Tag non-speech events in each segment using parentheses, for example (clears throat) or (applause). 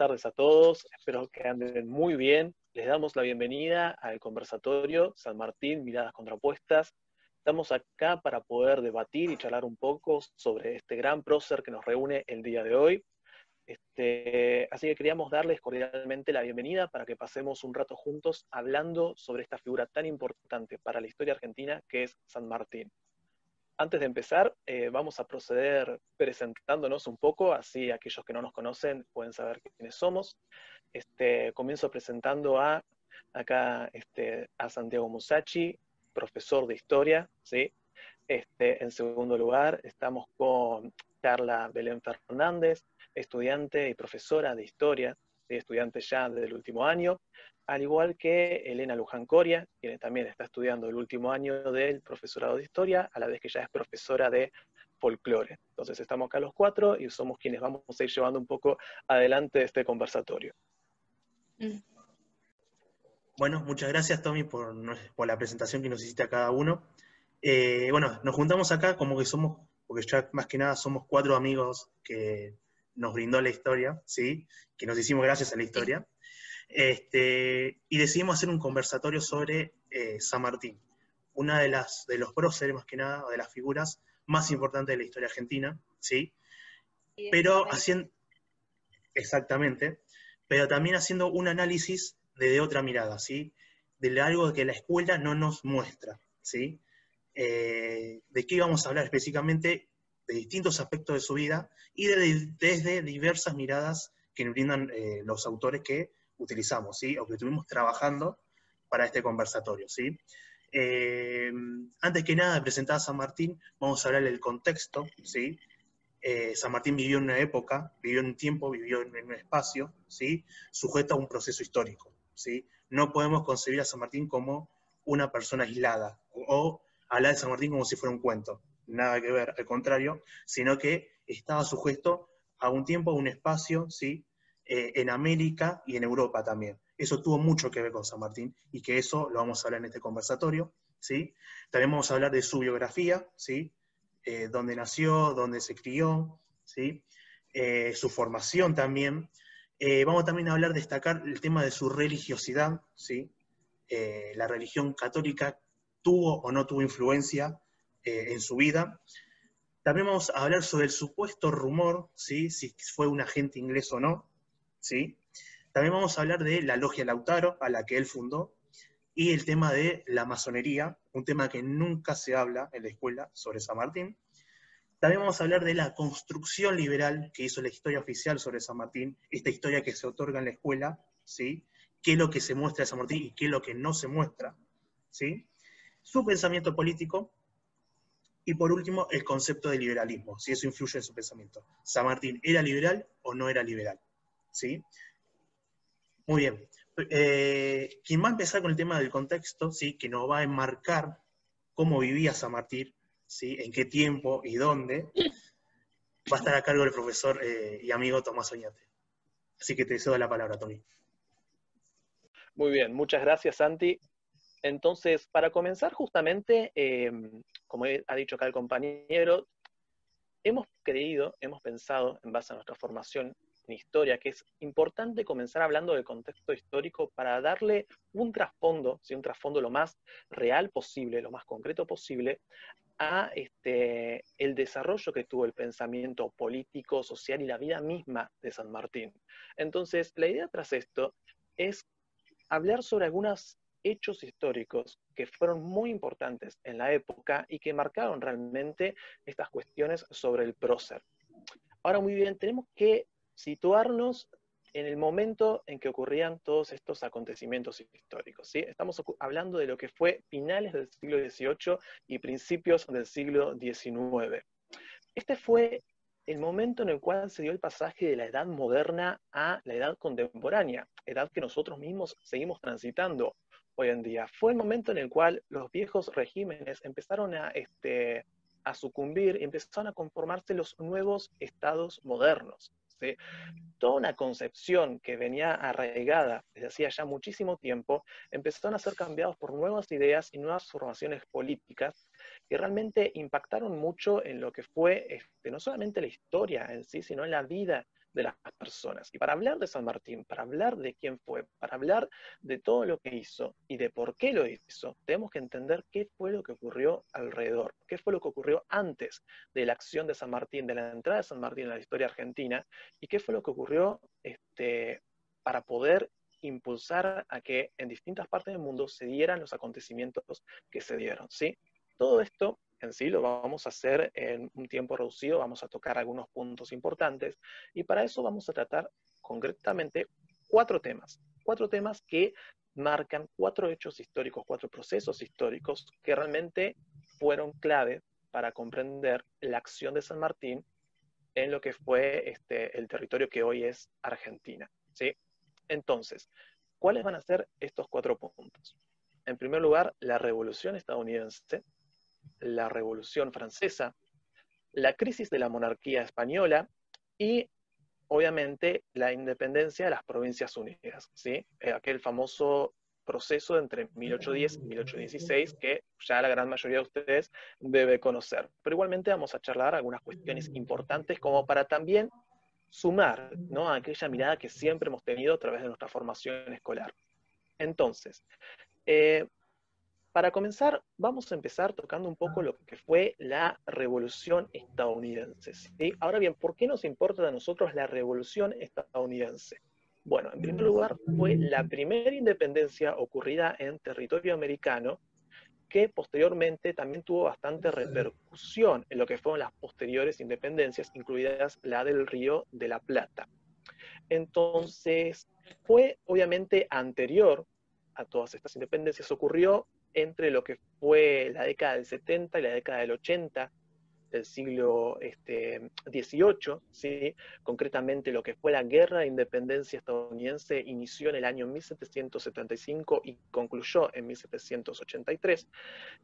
Tardes a todos, espero que anden muy bien. Les damos la bienvenida al conversatorio San Martín, Miradas Contrapuestas. Estamos acá para poder debatir y charlar un poco sobre este gran prócer que nos reúne el día de hoy. Este, así que queríamos darles cordialmente la bienvenida para que pasemos un rato juntos hablando sobre esta figura tan importante para la historia argentina que es San Martín. Antes de empezar, eh, vamos a proceder presentándonos un poco, así aquellos que no nos conocen pueden saber quiénes somos. Este, comienzo presentando a acá este, a Santiago Musachi, profesor de historia, ¿sí? Este, en segundo lugar, estamos con Carla Belén Fernández, estudiante y profesora de historia, estudiante ya del último año al igual que Elena Luján Coria, quien también está estudiando el último año del profesorado de historia, a la vez que ya es profesora de folclore. Entonces estamos acá los cuatro y somos quienes vamos a ir llevando un poco adelante este conversatorio. Mm. Bueno, muchas gracias Tommy por, la presentación que nos hiciste a cada uno. Eh, bueno, nos juntamos acá como que somos, porque ya más que nada somos cuatro amigos que nos brindó la historia, ¿sí? Que nos hicimos gracias a la historia. Este, y decidimos hacer un conversatorio sobre eh, San Martín, una de, las, de los próceres más que nada, de las figuras más importantes de la historia argentina, ¿sí? Pero haciendo, exactamente, pero también haciendo un análisis desde otra mirada, ¿sí? De algo que la escuela no nos muestra, ¿sí? Eh, de qué íbamos a hablar específicamente, de distintos aspectos de su vida y desde diversas miradas que nos brindan eh, los autores que utilizamos, ¿sí? o que estuvimos trabajando para este conversatorio. ¿sí? Eh, antes que nada presentar a San Martín, vamos a hablar del contexto. ¿sí? Eh, San Martín vivió en una época, vivió en un tiempo, vivió en, un espacio, ¿sí? sujeto a un proceso histórico. ¿sí? No podemos concebir a San Martín como una persona aislada o hablar de San Martín como si fuera un cuento. Nada que ver, al contrario, sino que estaba sujeto a un tiempo, a un espacio, ¿sí? Eh, en América y en Europa también. Eso tuvo mucho que ver con San Martín y que eso lo vamos a hablar en este conversatorio. ¿sí? También vamos a hablar de su biografía, ¿sí? Eh, dónde nació, dónde se crió, ¿sí? Eh, su formación también. vamos también a hablar, destacar el tema de su religiosidad, ¿sí? la religión católica tuvo o no tuvo influencia en su vida. También vamos a hablar sobre el supuesto rumor, ¿sí? si fue un agente inglés o no, ¿sí? También vamos a hablar de la logia Lautaro, a la que él fundó, y el tema de la masonería, un tema que nunca se habla en la escuela sobre San Martín. También vamos a hablar de la construcción liberal que hizo la historia oficial sobre San Martín, esta historia que se otorga en la escuela, ¿sí? qué es lo que se muestra de San Martín y qué es lo que no se muestra, ¿sí? su pensamiento político, y por último, el concepto de liberalismo, si eso influye en su pensamiento. ¿San Martín era liberal o no era liberal? ¿Sí? Muy bien. Eh, quien va a empezar con el tema del contexto, ¿sí? que nos va a enmarcar cómo vivía San Martín, ¿sí? en qué tiempo y dónde, va a estar a cargo del profesor eh, y amigo Tomás Oñate. Así que te cedo la palabra, Tony. Muy bien, muchas gracias, Santi. Entonces, para comenzar justamente, eh, como ha dicho acá el compañero, hemos creído, hemos pensado, en base a nuestra formación historia, que es importante comenzar hablando del contexto histórico para darle un trasfondo, un trasfondo lo más real posible, lo más concreto posible, a este, el desarrollo que tuvo el pensamiento político, social y la vida misma de San Martín. Entonces, la idea tras esto es hablar sobre algunos hechos históricos que fueron muy importantes en la época y que marcaron realmente estas cuestiones sobre el prócer. Ahora, muy bien, tenemos que situarnos en el momento en que ocurrían todos estos acontecimientos históricos. ¿sí? Estamos hablando de lo que fue finales del siglo XVIII y principios del siglo XIX. Este fue el momento en el cual se dio el pasaje de la edad moderna a la edad contemporánea, edad que nosotros mismos seguimos transitando hoy en día. Fue el momento en el cual los viejos regímenes empezaron a, este, a sucumbir y empezaron a conformarse los nuevos estados modernos. Toda una concepción que venía arraigada desde hacía ya muchísimo tiempo, empezaron a ser cambiados por nuevas ideas y nuevas formaciones políticas que realmente impactaron mucho en lo que fue este, no solamente la historia en sí, sino en la vida de las personas. Y para hablar de San Martín, para hablar de quién fue, para hablar de todo lo que hizo y de por qué lo hizo, tenemos que entender qué fue lo que ocurrió alrededor, qué fue lo que ocurrió antes de la acción de San Martín, de la entrada de San Martín en la historia argentina, y qué fue lo que ocurrió este, para poder impulsar a que en distintas partes del mundo se dieran los acontecimientos que se dieron, ¿sí? Todo esto en sí lo vamos a hacer en un tiempo reducido, vamos a tocar algunos puntos importantes y para eso vamos a tratar concretamente cuatro temas, cuatro temas que marcan cuatro hechos históricos, cuatro procesos históricos que realmente fueron clave para comprender la acción de San Martín en lo que fue este, el territorio que hoy es Argentina. ¿sí? Entonces, ¿cuáles van a ser estos cuatro puntos? En primer lugar, la revolución estadounidense, la Revolución Francesa, la crisis de la monarquía española y, obviamente, la independencia de las Provincias Unidas, ¿sí? Eh, aquel famoso proceso entre 1810 y 1816 que ya la gran mayoría de ustedes debe conocer. Pero igualmente vamos a charlar algunas cuestiones importantes como para también sumar ¿no? a aquella mirada que siempre hemos tenido a través de nuestra formación escolar. Entonces, eh, para comenzar, vamos a empezar tocando un poco lo que fue la revolución estadounidense. Ahora bien, ¿por qué nos importa a nosotros la revolución estadounidense? Bueno, en primer lugar, fue la primera independencia ocurrida en territorio americano que posteriormente también tuvo bastante repercusión en lo que fueron las posteriores independencias, incluidas la del Río de la Plata. Entonces, fue obviamente anterior a todas estas independencias, ocurrió entre lo que fue la década del 70 y la década del 80 del siglo este, XVIII, ¿sí? concretamente lo que fue la Guerra de Independencia estadounidense inició en el año 1775 y concluyó en 1783,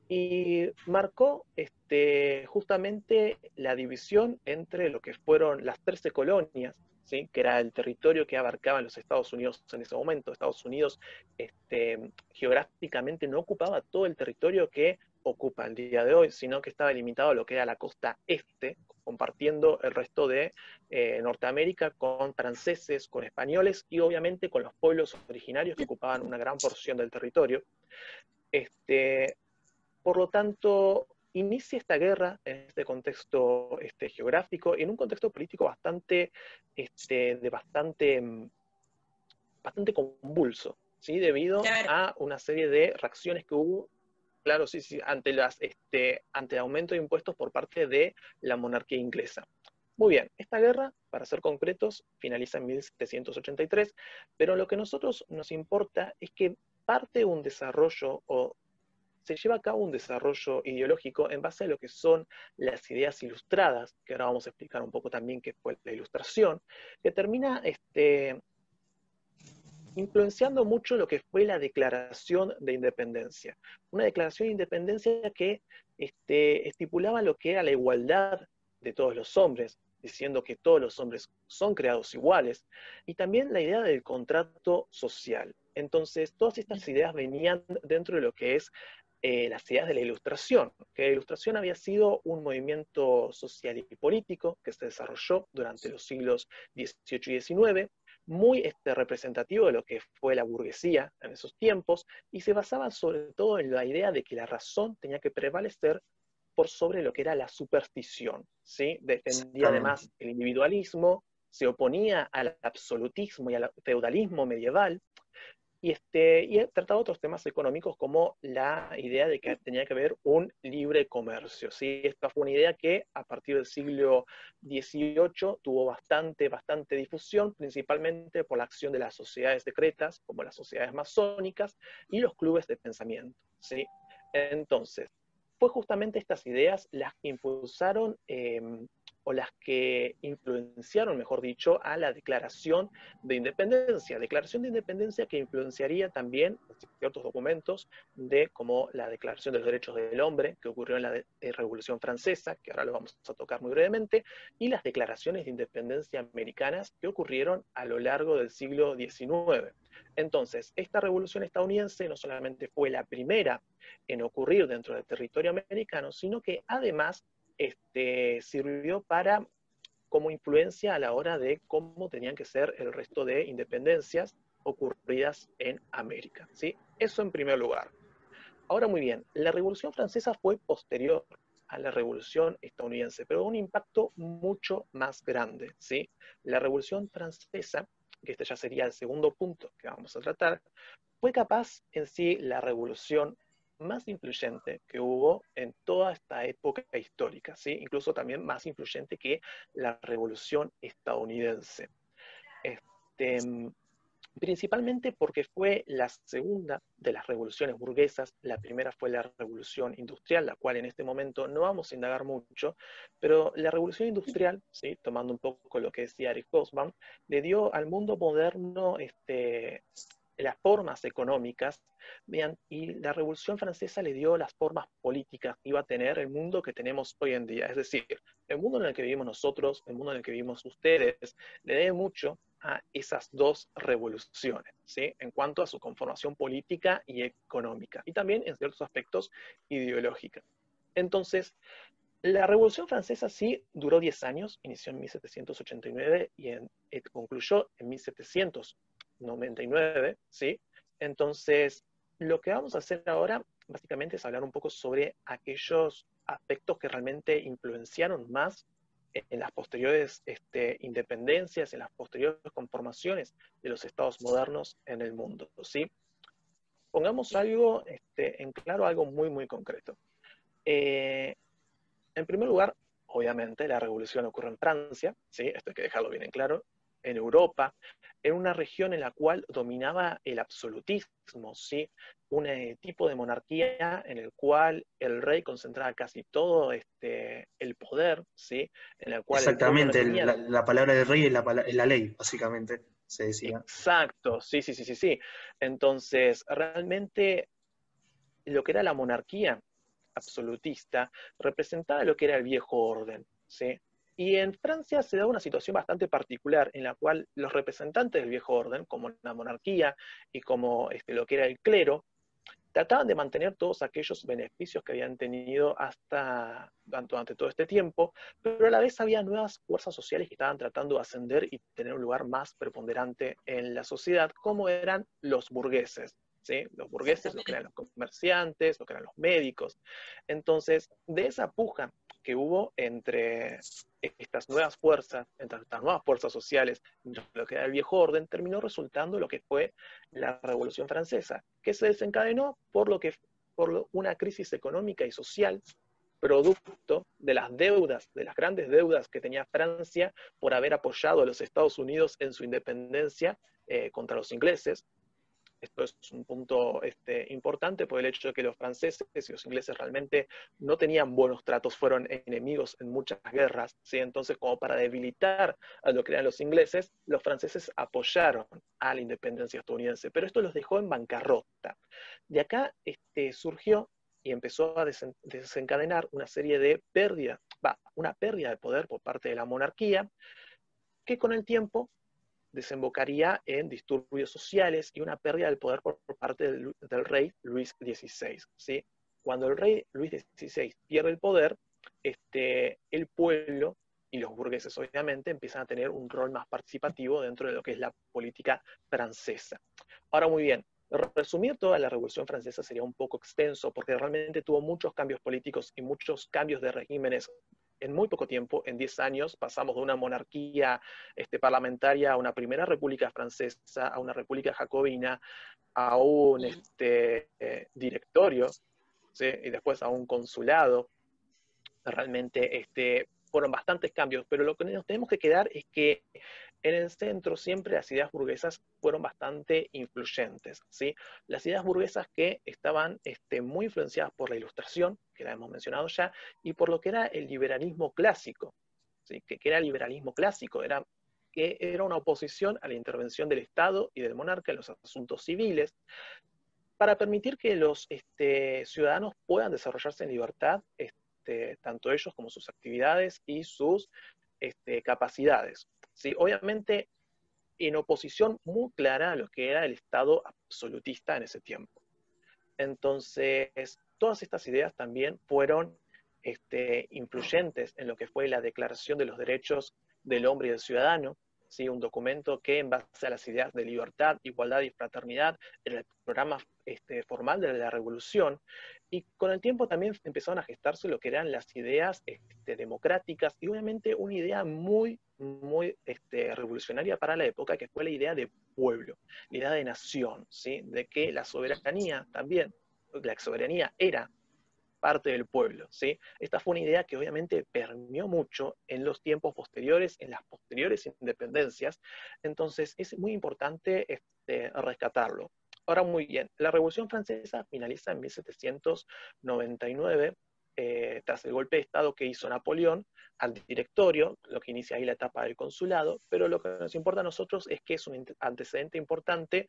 y marcó este, justamente la división entre lo que fueron las 13 colonias que era el territorio que abarcaban los Estados Unidos en ese momento. Estados Unidos este, geográficamente no ocupaba todo el territorio que ocupa el día de hoy, sino que estaba limitado a lo que era la costa este, compartiendo el resto de eh, Norteamérica con franceses, con españoles y obviamente con los pueblos originarios que ocupaban una gran porción del territorio. Este, por lo tanto, inicia esta guerra en este contexto este, geográfico y en un contexto político bastante, este, de bastante, mm, bastante convulso, ¿sí? debido a una serie de reacciones que hubo, claro, sí, sí, ante, las, este, ante el aumento de impuestos por parte de la monarquía inglesa. Muy bien, esta guerra, para ser concretos, finaliza en 1783, pero lo que a nosotros nos importa es que parte de un desarrollo o se lleva a cabo un desarrollo ideológico en base a lo que son las ideas ilustradas, que ahora vamos a explicar un poco también qué fue la ilustración, que termina este, influenciando mucho lo que fue la declaración de independencia. Una declaración de independencia que este, estipulaba lo que era la igualdad de todos los hombres, diciendo que todos los hombres son creados iguales, y también la idea del contrato social. Entonces, todas estas ideas venían dentro de lo que es eh, las ideas de la ilustración, que la ilustración había sido un movimiento social y político que se desarrolló durante los siglos XVIII y XIX, muy este, representativo de lo que fue la burguesía en esos tiempos, y se basaba sobre todo en la idea de que la razón tenía que prevalecer por sobre lo que era la superstición. ¿sí? Defendía además el individualismo, se oponía al absolutismo y al feudalismo medieval, y, este, y tratado otros temas económicos como la idea de que tenía que haber un libre comercio. ¿sí? Esta fue una idea que a partir del siglo XVIII tuvo bastante, bastante difusión, principalmente por la acción de las sociedades secretas, como las sociedades masónicas y los clubes de pensamiento. ¿sí? Entonces, fue justamente estas ideas las que impulsaron em, o las que influenciaron, mejor dicho, a la Declaración de Independencia. Declaración de Independencia que influenciaría también ciertos documentos de como la Declaración de los Derechos del Hombre, que ocurrió en la Revolución Francesa, que ahora lo vamos a tocar muy brevemente, y las declaraciones de independencia americanas que ocurrieron a lo largo del siglo XIX. Entonces, esta revolución estadounidense no solamente fue la primera en ocurrir dentro del territorio americano, sino que además este, sirvió para como influencia a la hora de cómo tenían que ser el resto de independencias ocurridas en América. ¿sí? Eso en primer lugar. Ahora muy bien, la Revolución Francesa fue posterior a la Revolución estadounidense, pero un impacto mucho más grande. ¿sí? La Revolución Francesa, que este ya sería el segundo punto que vamos a tratar, fue capaz en sí la revolución más influyente que hubo en toda esta época histórica, ¿sí? incluso también más influyente que la revolución estadounidense. Este, principalmente porque fue la segunda de las revoluciones burguesas, la primera fue la revolución industrial, la cual en este momento no vamos a indagar mucho, pero la revolución industrial, ¿sí? tomando un poco lo que decía Eric Hobsbawm, le dio al mundo moderno este, las formas económicas y la Revolución Francesa le dio las formas políticas que iba a tener el mundo que tenemos hoy en día. Es decir, el mundo en el que vivimos nosotros, el mundo en el que vivimos ustedes, le debe mucho a esas dos revoluciones, ¿sí? en cuanto a su conformación política y económica, y también en ciertos aspectos ideológicos. Entonces, la Revolución Francesa sí duró 10 años, inició en 1789 y eh, concluyó en 1799, ¿sí? Entonces, lo que vamos a hacer ahora básicamente es hablar un poco sobre aquellos aspectos que realmente influenciaron más en las posteriores este, independencias, en las posteriores conformaciones de los estados modernos en el mundo. ¿sí? Pongamos algo este, en claro, algo muy, muy concreto. Eh, en primer lugar, obviamente, la revolución ocurre en Francia, ¿sí? esto hay que dejarlo bien en claro, en Europa, en una región en la cual dominaba el absolutismo, ¿sí? un eh, tipo de monarquía en el cual el rey concentraba casi todo este, el poder, ¿sí? en el cual Exactamente, la, palabra del rey es la, ley, básicamente, se decía. Exacto, sí, sí, sí, sí, sí. Entonces, realmente lo que era la monarquía absolutista representaba lo que era el viejo orden, ¿sí? Y en Francia se da una situación bastante particular en la cual los representantes del viejo orden, como la monarquía y como este, lo que era el clero, trataban de mantener todos aquellos beneficios que habían tenido hasta durante todo este tiempo, pero a la vez había nuevas fuerzas sociales que estaban tratando de ascender y tener un lugar más preponderante en la sociedad, como eran los burgueses. ¿Sí? Los burgueses, lo que eran los comerciantes, lo que eran los médicos. Entonces, de esa puja que hubo entre estas nuevas fuerzas, entre estas nuevas fuerzas sociales, lo que era el viejo orden, terminó resultando lo que fue la Revolución Francesa, que se desencadenó por lo que por una crisis económica y social producto de las deudas, de las grandes deudas que tenía Francia por haber apoyado a los Estados Unidos en su independencia eh, contra los ingleses, esto es un punto este, importante por el hecho de que los franceses y los ingleses realmente no tenían buenos tratos, fueron enemigos en muchas guerras, ¿sí? entonces como para debilitar a lo que eran los ingleses, los franceses apoyaron a la independencia estadounidense, pero esto los dejó en bancarrota. De acá este, surgió y empezó a desencadenar una serie de pérdidas, va, una pérdida de poder por parte de la monarquía, que con el tiempo desembocaría en disturbios sociales y una pérdida del poder por, parte del, rey Luis XVI. ¿sí? Cuando el rey Luis XVI pierde el poder, este, el pueblo y los burgueses obviamente empiezan a tener un rol más participativo dentro de lo que es la política francesa. Ahora muy bien, resumir toda la Revolución Francesa sería un poco extenso porque realmente tuvo muchos cambios políticos y muchos cambios de regímenes en muy poco tiempo, en 10 años, pasamos de una monarquía este, parlamentaria a una primera república francesa, a una república jacobina, a un este, eh, directorio, y después a un consulado. Realmente este, fueron bastantes cambios, pero lo que nos tenemos que quedar es que en el centro siempre las ideas burguesas fueron bastante influyentes. ¿sí? Las ideas burguesas que estaban este, muy influenciadas por la ilustración, que la hemos mencionado ya, y por lo que era el liberalismo clásico. ¿sí? Que, era el liberalismo clásico, era que era una oposición a la intervención del Estado y del monarca en los asuntos civiles, para permitir que los este, ciudadanos puedan desarrollarse en libertad, este, tanto ellos como sus actividades y sus capacidades. ¿Sí? Obviamente en oposición muy clara a lo que era el Estado absolutista en ese tiempo. Entonces, todas estas ideas también fueron este, influyentes en lo que fue la Declaración de los Derechos del hombre y del ciudadano, ¿sí? un documento que en base a las ideas de libertad, igualdad y fraternidad era el programa este, formal de la revolución, y con el tiempo también empezaron a gestarse lo que eran las ideas este, democráticas y obviamente una idea muy, muy este, revolucionaria para la época, que fue la idea de pueblo, la idea de nación, ¿sí? de que la soberanía también, la soberanía era parte del pueblo. ¿sí? Esta fue una idea que obviamente permeó mucho en los tiempos posteriores, en las posteriores independencias, entonces es muy importante este, rescatarlo. Ahora, muy bien, la Revolución Francesa finaliza en 1799, eh, tras el golpe de Estado que hizo Napoleón al directorio, lo que inicia ahí la etapa del consulado, pero lo que nos importa a nosotros es que es un antecedente importante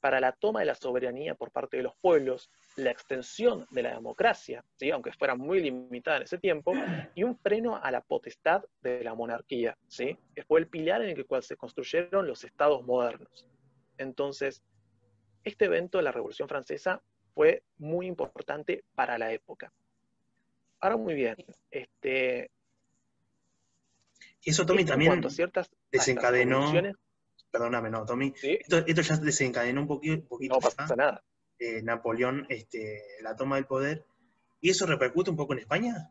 para la toma de la soberanía por parte de los pueblos, la extensión de la democracia, aunque fuera muy limitada en ese tiempo, y un freno a la potestad de la monarquía, ¿sí? fue el pilar en el cual se construyeron los estados modernos. Entonces, este evento, la Revolución Francesa, fue muy importante para la época. Ahora muy bien, este, eso, Tommy, también desencadenó. Perdóname, no, Tommy. Esto, ya desencadenó un poquito. no pasa nada. Eh, Napoleón, este, la toma del poder. ¿Y eso repercute un poco en España?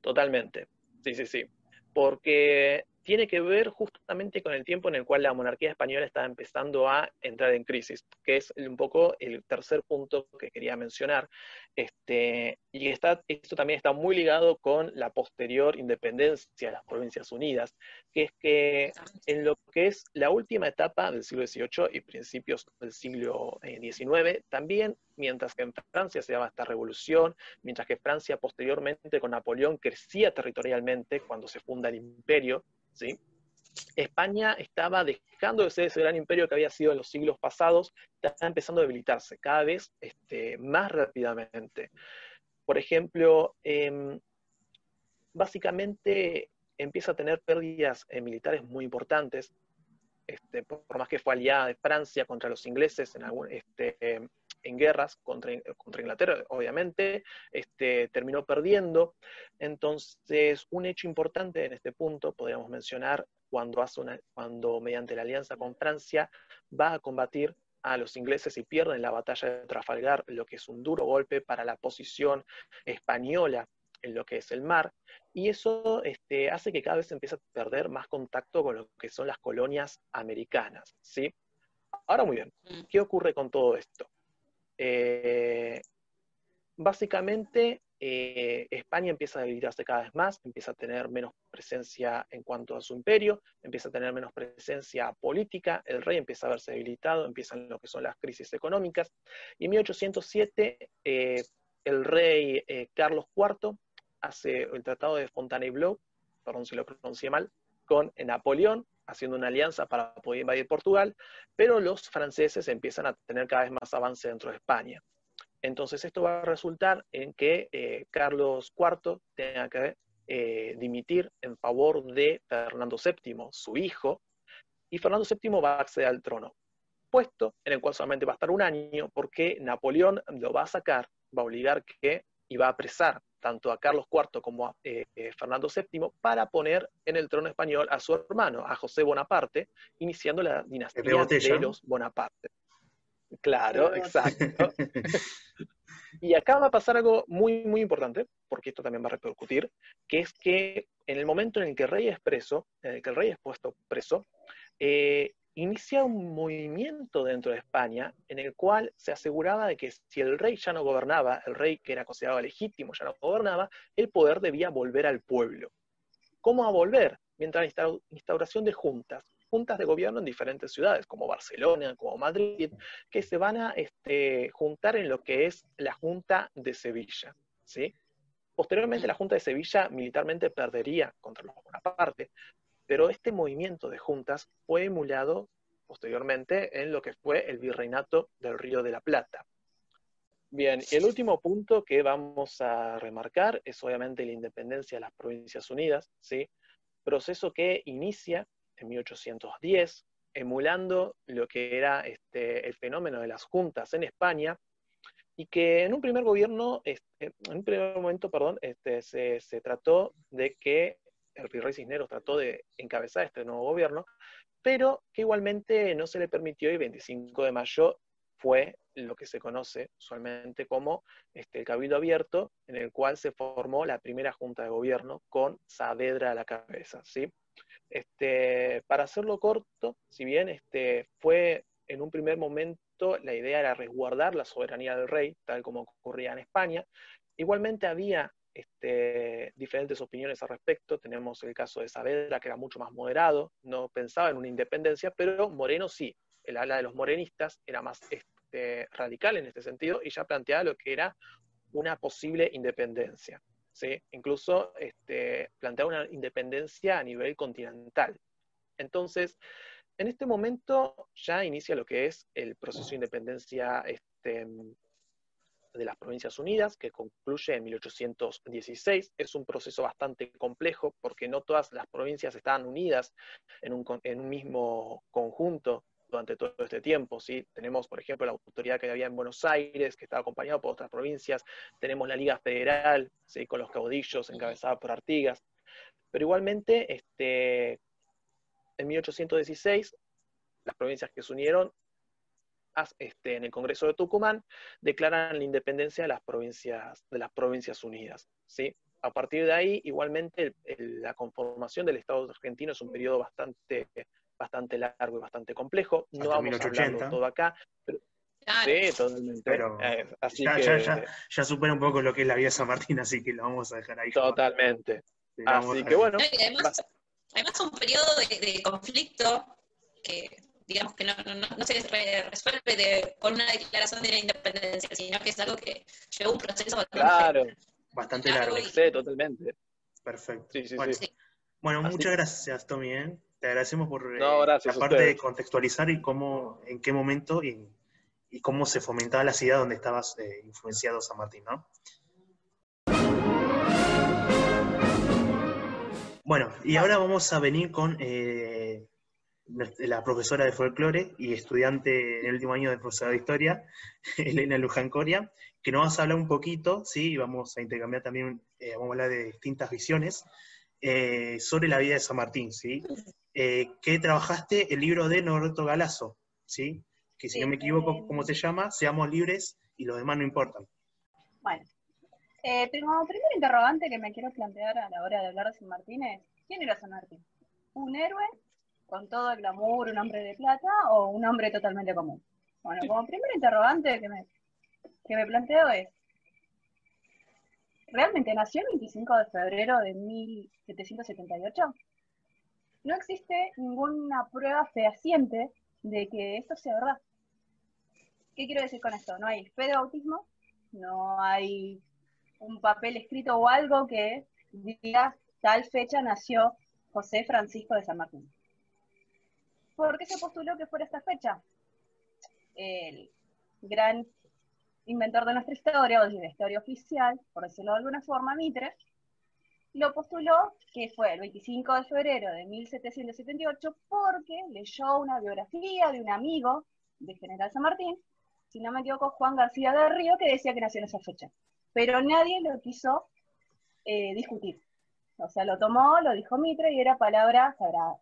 Totalmente. Sí, sí, sí. Porque tiene que ver justamente con el tiempo en el cual la monarquía española estaba empezando a entrar en crisis, que es un poco el tercer punto que quería mencionar. Este, y está, esto también está muy ligado con la posterior independencia de las Provincias Unidas, que es que en lo que es la última etapa del siglo XVIII y principios del siglo XIX, eh, también mientras que en Francia se daba esta revolución, mientras que Francia posteriormente con Napoleón crecía territorialmente cuando se funda el imperio, ¿sí? España estaba dejando de ser ese gran imperio que había sido en los siglos pasados, está empezando a debilitarse cada vez este, más rápidamente. Por ejemplo, em, básicamente empieza a tener pérdidas eh, militares muy importantes, este, por, más que fue aliada de Francia contra los ingleses en, algún, este, en guerras contra, contra Inglaterra, obviamente, este, terminó perdiendo. Entonces, un hecho importante en este punto, podríamos mencionar, cuando, hace una, cuando mediante la alianza con Francia va a combatir a los ingleses y pierden la batalla de Trafalgar, lo que es un duro golpe para la posición española en lo que es el mar, y eso este, hace que cada vez se empiece a perder más contacto con lo que son las colonias americanas, ¿sí? Ahora muy bien, mm. ¿qué ocurre con todo esto? Eh, básicamente, eh, España empieza a debilitarse cada vez más, empieza a tener menos presencia en cuanto a su imperio, empieza a tener menos presencia política, el rey empieza a verse debilitado, empiezan lo que son las crisis económicas, y en 1807 eh, el rey Carlos IV hace el Tratado de Fontainebleau, perdón si lo pronuncié mal, con Napoleón, haciendo una alianza para poder invadir Portugal, pero los franceses empiezan a tener cada vez más avance dentro de España. Entonces esto va a resultar en que eh, Carlos IV tenga que eh, dimitir en favor de Fernando VII, su hijo, y Fernando VII va a acceder al trono, puesto en el cual solamente va a estar un año porque Napoleón lo va a sacar, va a obligar que y va a apresar tanto a Carlos IV como a eh, eh, Fernando VII para poner en el trono español a su hermano, a José Bonaparte, iniciando la dinastía de los Bonaparte. Claro, exacto. (laughs) y acá va a pasar algo muy, muy importante, porque esto también va a repercutir, que es que en el momento en el que el rey es preso, en el que el rey es puesto preso, eh, inicia un movimiento dentro de España en el cual se aseguraba de que si el rey ya no gobernaba, el rey que era considerado legítimo ya no gobernaba, el poder debía volver al pueblo. ¿Cómo a volver? Mientras la instauración de juntas, juntas de gobierno en diferentes ciudades, como Barcelona, como Madrid, que se van a este, juntar en lo que es la Junta de Sevilla. ¿sí? Posteriormente, la Junta de Sevilla militarmente perdería contra los Bonaparte, pero este movimiento de juntas fue emulado posteriormente en lo que fue el virreinato del Río de la Plata. Bien, y el último punto que vamos a remarcar es obviamente la independencia de las Provincias Unidas, ¿sí? proceso que inicia en 1810, emulando lo que era este, el fenómeno de las juntas en España, y que en un primer gobierno, este, en un primer momento, perdón, este, se, se trató de que el virrey Cisneros trató de encabezar este nuevo gobierno, pero que igualmente no se le permitió y 25 de mayo fue lo que se conoce usualmente como este, el Cabildo Abierto, en el cual se formó la primera junta de gobierno con Saavedra a la cabeza. ¿sí? Este, para hacerlo corto, si bien este, fue en un primer momento la idea era resguardar la soberanía del rey, tal como ocurría en España, igualmente había este, diferentes opiniones al respecto. Tenemos el caso de Saavedra, que era mucho más moderado, no pensaba en una independencia, pero Moreno sí. El ala de los morenistas era más este, radical en este sentido y ya planteaba lo que era una posible independencia. ¿sí? Incluso este, planteaba una independencia a nivel continental. Entonces, en este momento ya inicia lo que es el proceso de independencia de las Provincias Unidas, que concluye en 1816. Es un proceso bastante complejo porque no todas las provincias estaban unidas en un, en un mismo conjunto durante todo este tiempo. ¿sí? Tenemos, por ejemplo, la autoridad que había en Buenos Aires, que estaba acompañada por otras provincias. Tenemos la Liga Federal, ¿sí? con los caudillos encabezada por Artigas. Pero igualmente, este, en 1816, las provincias que se unieron este, en el Congreso de Tucumán, declaran la independencia de las provincias, de las provincias unidas. ¿sí? A partir de ahí, igualmente, la conformación del Estado argentino es un periodo bastante, bastante largo y bastante complejo. No vamos a hablarlo todo acá, pero, Sí, totalmente. Pero eh, ya, supera un poco lo que es la vida de San Martín, así que lo vamos a dejar ahí. Totalmente. Así que bueno. Además, además un periodo de conflicto que digamos que no, no, se resuelve con una declaración de la independencia, sino que es algo que lleva un proceso bastante, claro. bastante largo. Sí, totalmente. Perfecto. bueno, muchas gracias, Tommy. ¿eh? Te agradecemos por eh, la parte de contextualizar y cómo, en qué momento y, y cómo se fomentaba la ciudad donde estabas eh, influenciado San Martín, ¿no? Bueno, y ahora vamos a venir con la profesora de folclore y estudiante en el último año de profesora de historia, (laughs) Elena Luján Coria, que nos vas a hablar un poquito, ¿sí? y vamos a intercambiar también, eh, vamos a hablar de distintas visiones eh, sobre la vida de San Martín, ¿sí? Eh, que trabajaste el libro de Norberto Galazo, ¿sí? que si no me equivoco, ¿cómo se llama? Seamos libres y los demás no importan. Bueno, como primer interrogante que me quiero plantear a la hora de hablar de San Martín es, ¿quién era San Martín? ¿Un héroe con todo el glamour, un hombre de plata o un hombre totalmente común? Bueno, como primer interrogante que me, que me planteo es, ¿realmente nació el 25 de febrero de 1778? No existe ninguna prueba fehaciente de que esto sea verdad. ¿Qué quiero decir con esto? No hay fe de bautismo, no hay un papel escrito o algo que diga tal fecha nació José Francisco de San Martín. ¿Por qué se postuló que fuera esta fecha? El gran inventor de nuestra historia, o de la historia oficial, por decirlo de alguna forma, Mitre, lo postuló que fue el 25 de febrero de 1778 porque leyó una biografía de un amigo de General San Martín, si no me equivoco, Juan García de Río, que decía que nació en esa fecha. Pero nadie lo quiso eh, discutir. O sea, lo tomó, lo dijo Mitre y era palabra sagrada.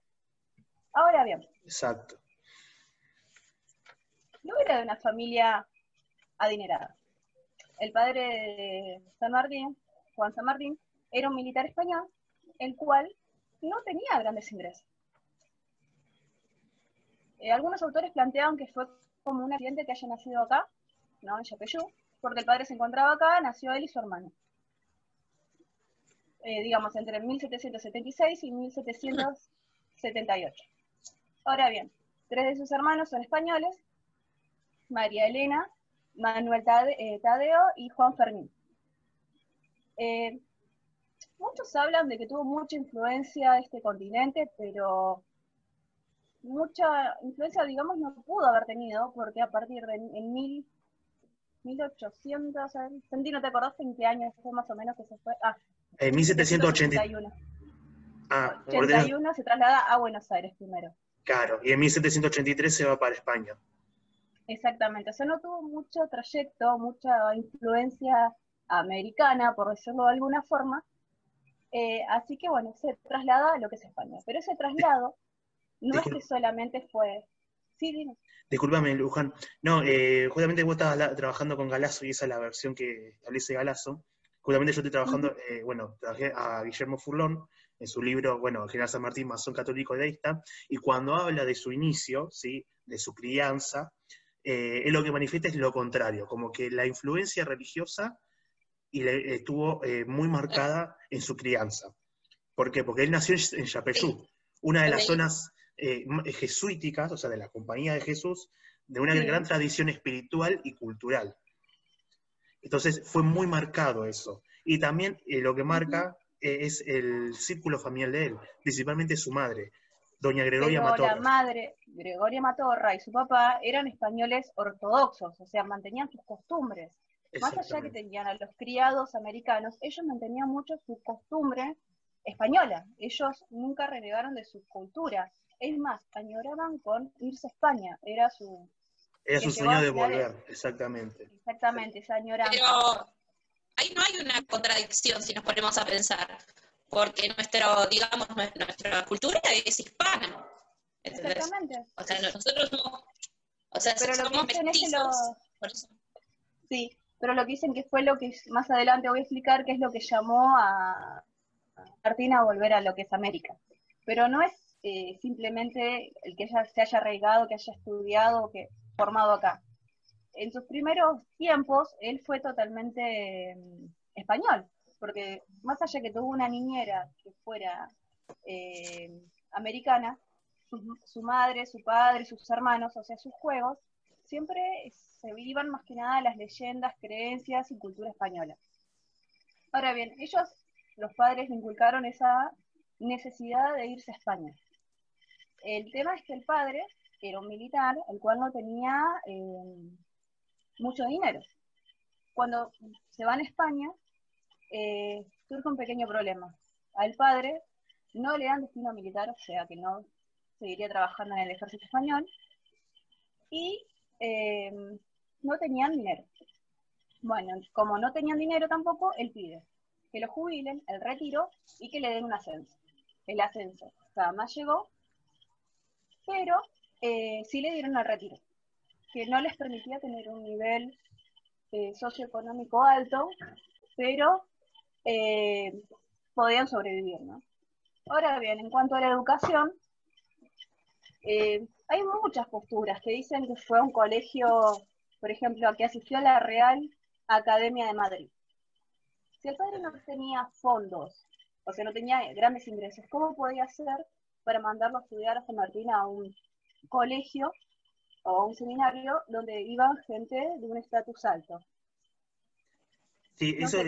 Ahora bien. Exacto. No era de una familia adinerada. El padre de San Martín, Juan San Martín, era un militar español, el cual no tenía grandes ingresos. Eh, algunos autores planteaban que fue como un accidente que haya nacido acá, ¿no? en Yapeyú, porque el padre se encontraba acá, nació él y su hermano. Eh, digamos, entre 1776 y 1778. Ahora bien, tres de sus hermanos son españoles, María Elena, Manuel eh, Tadeo y Juan Fermín. Eh, muchos hablan de que tuvo mucha influencia este continente, pero mucha influencia, digamos, no pudo haber tenido, porque a partir de en mil, 1800, Sentí, ¿no te acordás en qué año fue más o menos que se fue? Ah, en 1781. Ah, 81 se traslada a Buenos Aires primero. Claro, y en 1783 se va para España. Exactamente, o sea, no tuvo mucho trayecto, mucha influencia americana, por decirlo de alguna forma, eh, así que bueno, se traslada a lo que es España. Pero ese traslado (laughs) no es que solamente fue... Sí, dime. Disculpame, Luján. No, eh, justamente vos estabas trabajando con Galazo y esa es la versión que establece Galazo. Justamente yo estoy trabajando, eh, bueno, trabajé a Guillermo Furlón en su libro, bueno, General San Martín, masón católico deísta, y cuando habla de su inicio, ¿sí? de su crianza, eh, él lo que manifiesta es lo contrario, como que la influencia religiosa y le, estuvo muy marcada en su crianza. ¿Por qué? Porque él nació en Yapeyú, una de las zonas jesuíticas, o sea, de la Compañía de Jesús, de una gran tradición espiritual y cultural. Entonces fue muy marcado eso. Y también eh, lo que marca eh, es el círculo familiar de él, principalmente su madre, doña Gregoria Pero Matorra. La madre, Gregoria Matorra, y su papá eran españoles ortodoxos, o sea, mantenían sus costumbres. Más allá que tenían a los criados americanos, ellos mantenían mucho su costumbre española. Ellos nunca renegaron de su cultura. Es más, añoraban con irse a España. Era su, era su sueño de volver, exactamente. Exactamente, esa añoranza. Pero ahí no hay una contradicción si nos ponemos a pensar, porque nuestro, digamos, nuestra cultura es hispana. Exactamente. O sea, nosotros somos, o sea, pero somos lo que mestizos, Sí, pero lo que dicen que fue lo que más adelante voy a explicar, que es lo que llamó a Martina a volver a lo que es América. Pero no es eh, simplemente el que ella se haya arraigado, que haya estudiado, que formado acá. En sus primeros tiempos, él fue totalmente mm, español, porque más allá que tuvo una niñera que fuera eh, americana, su, madre, su padre, sus hermanos, o sea, sus juegos, siempre se vivan más que nada las leyendas, creencias y cultura española. Ahora bien, ellos, los padres, inculcaron esa necesidad de irse a España. El tema es que el padre era un militar, el cual no tenía eh, mucho dinero. Cuando se va a España, eh, surge un pequeño problema. Al padre no le dan destino militar, o sea que no seguiría trabajando en el ejército español, y eh, no tenían dinero. Bueno, como no tenían dinero tampoco, él pide que lo jubilen, el retiro, y que le den un ascenso. El ascenso más llegó, pero eh, sí le dieron el retiro, que no les permitía tener un nivel eh, socioeconómico alto, pero eh, podían sobrevivir, ¿no? Ahora bien, en cuanto a la educación, hay muchas posturas que dicen que fue un colegio, por ejemplo, que asistió a la Real Academia de Madrid. Si el padre no tenía fondos, o sea, no tenía grandes ingresos, ¿cómo podía hacer para mandarlo a estudiar a San Martín a un colegio o un seminario donde iban gente de un estatus alto. Sí, eso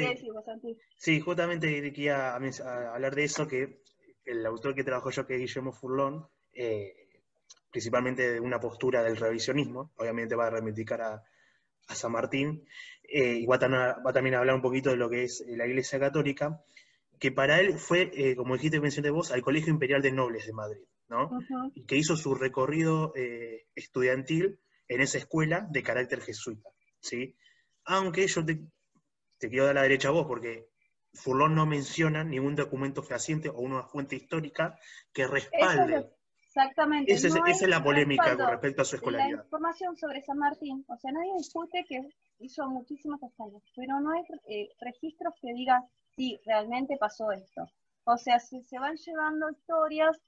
sí, justamente quería hablar de eso, que el autor que trabajó yo, que es Guillermo Furlón, eh, principalmente de una postura del revisionismo, obviamente va a reivindicar a, San Martín, eh, y va, también a hablar un poquito de lo que es la Iglesia Católica, que para él fue, eh, como dijiste, mencioné vos, al Colegio Imperial de Nobles de Madrid. Y que hizo su recorrido eh, estudiantil en esa escuela de carácter jesuita, ¿sí? Aunque yo te, quiero dar la derecha a vos, porque Furlón no menciona ningún documento fehaciente o una fuente histórica que respalde. exactamente. Esa, es, la polémica con respecto a su escolaridad. La información sobre San Martín, o sea, nadie discute que hizo muchísimas castañas, pero no hay eh, registros que digan, sí, realmente pasó esto. O sea, se, se van llevando historias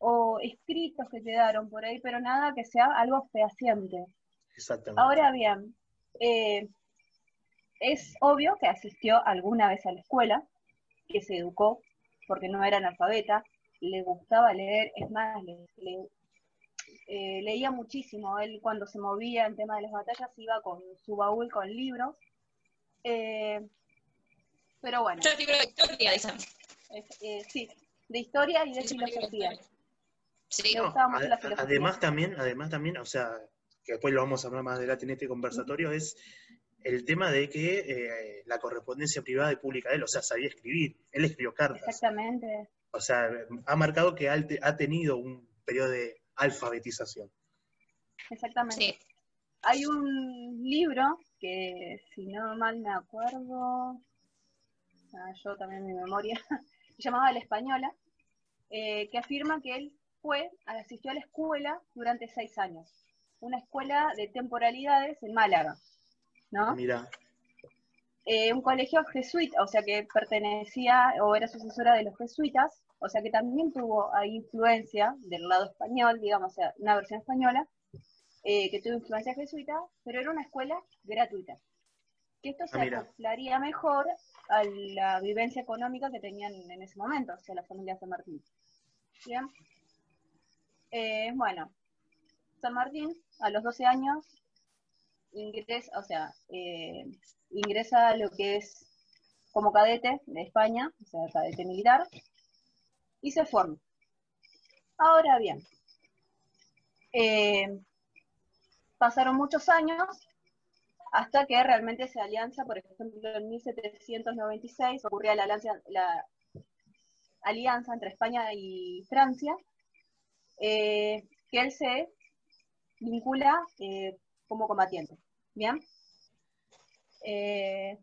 o escritos que quedaron por ahí, pero nada que sea algo fehaciente. Exactamente. Ahora bien, eh, es obvio que asistió alguna vez a la escuela, que se educó, porque no era analfabeta, le gustaba leer, es más, eh, leía muchísimo. Él cuando se movía en tema de las batallas iba con su baúl con libros. Eh, pero bueno. Yo libro de historia, dicen. sí, de historia y de filosofía además también, además también, o sea, que después lo vamos a hablar más adelante en este conversatorio, es el tema de que eh, la correspondencia privada y pública de él, o sea, sabía escribir, él escribió cartas. Exactamente. O sea, ha marcado que ha tenido un periodo de alfabetización. Exactamente. hay un libro que, si no mal me acuerdo, ah, yo también mi memoria, (laughs) llamaba La Española, eh, que afirma que él fue, asistió a la escuela durante seis años, una escuela de temporalidades en Málaga, ¿no? Mira. Eh, un colegio jesuita, o sea que pertenecía o era sucesora de los jesuitas, o sea que también tuvo ahí influencia del lado español, digamos, o sea, una versión española, eh, que tuvo influencia jesuita, pero era una escuela gratuita. Que esto se Ah, acoplaría mejor a la vivencia económica que tenían en ese momento, o sea, la familia San Martín. Bien. Eh, bueno, San Martín a los 12 años ingresa, o sea, eh, ingresa a lo que es como cadete de España, o sea, cadete militar, y se forma. Ahora bien, eh, pasaron muchos años hasta que realmente se alianza, por ejemplo, en 1796 ocurría la la alianza entre España y Francia, eh, que él se vincula eh, como combatiente. ¿Bien? Eh,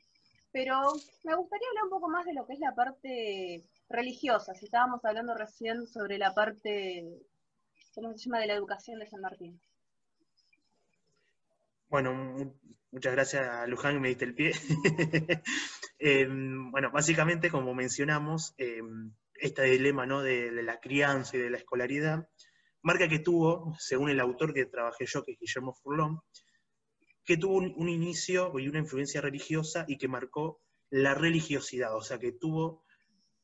pero me gustaría hablar un poco más de lo que es la parte religiosa, estábamos hablando recién sobre la parte, ¿cómo se llama?, de la educación de San Martín. Bueno, mu- muchas gracias, Luján, que me diste el pie. (laughs) Eh, bueno, básicamente, como mencionamos, eh, este dilema ¿no? de la crianza y de la escolaridad marca que tuvo, según el autor que trabajé yo, que es Guillermo Furlón, que tuvo un, un inicio y una influencia religiosa y que marcó la religiosidad, o sea, que tuvo,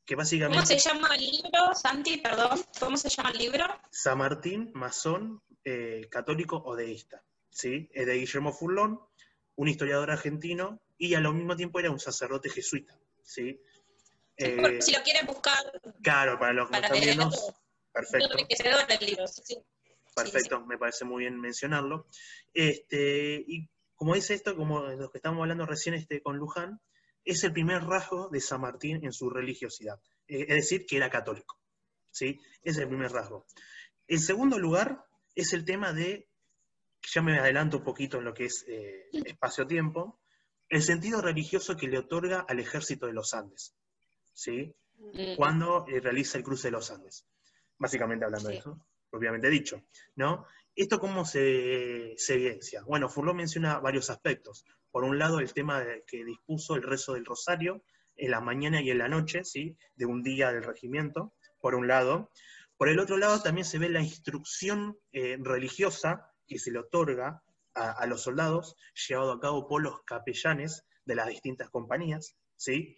que básicamente... ¿Cómo se llama el libro, Santi? Perdón, ¿cómo se llama el libro? San Martín, masón, eh, católico o deísta. ¿sí? Es de Guillermo Furlón, un historiador argentino, y al mismo tiempo era un sacerdote jesuita. ¿sí? Eh, si lo quieren buscar, claro, para los que están viendo. Perfecto. enriquecedor el libro. sí, sí. Perfecto, me parece muy bien mencionarlo. Este, y como dice esto, como los que estamos hablando recién este, con Luján, es el primer rasgo de San Martín en su religiosidad, eh, es decir, que era católico. ¿sí? Es el primer rasgo. En segundo lugar, es el tema de, ya me adelanto un poquito en lo que es eh, espacio-tiempo, el sentido religioso que le otorga al ejército de los Andes. ¿sí? Mm. cuando eh, realiza el cruce de los Andes. Básicamente hablando de eso, propiamente dicho. ¿no? ¿Esto cómo se, se evidencia? Bueno, Furlón menciona varios aspectos. Por un lado, el tema de que dispuso el rezo del rosario en la mañana y en la noche, ¿sí? de un día del regimiento, por un lado. Por el otro lado, también se ve la instrucción eh, religiosa que se le otorga a, a los soldados, llevado a cabo por los capellanes de las distintas compañías, ¿sí?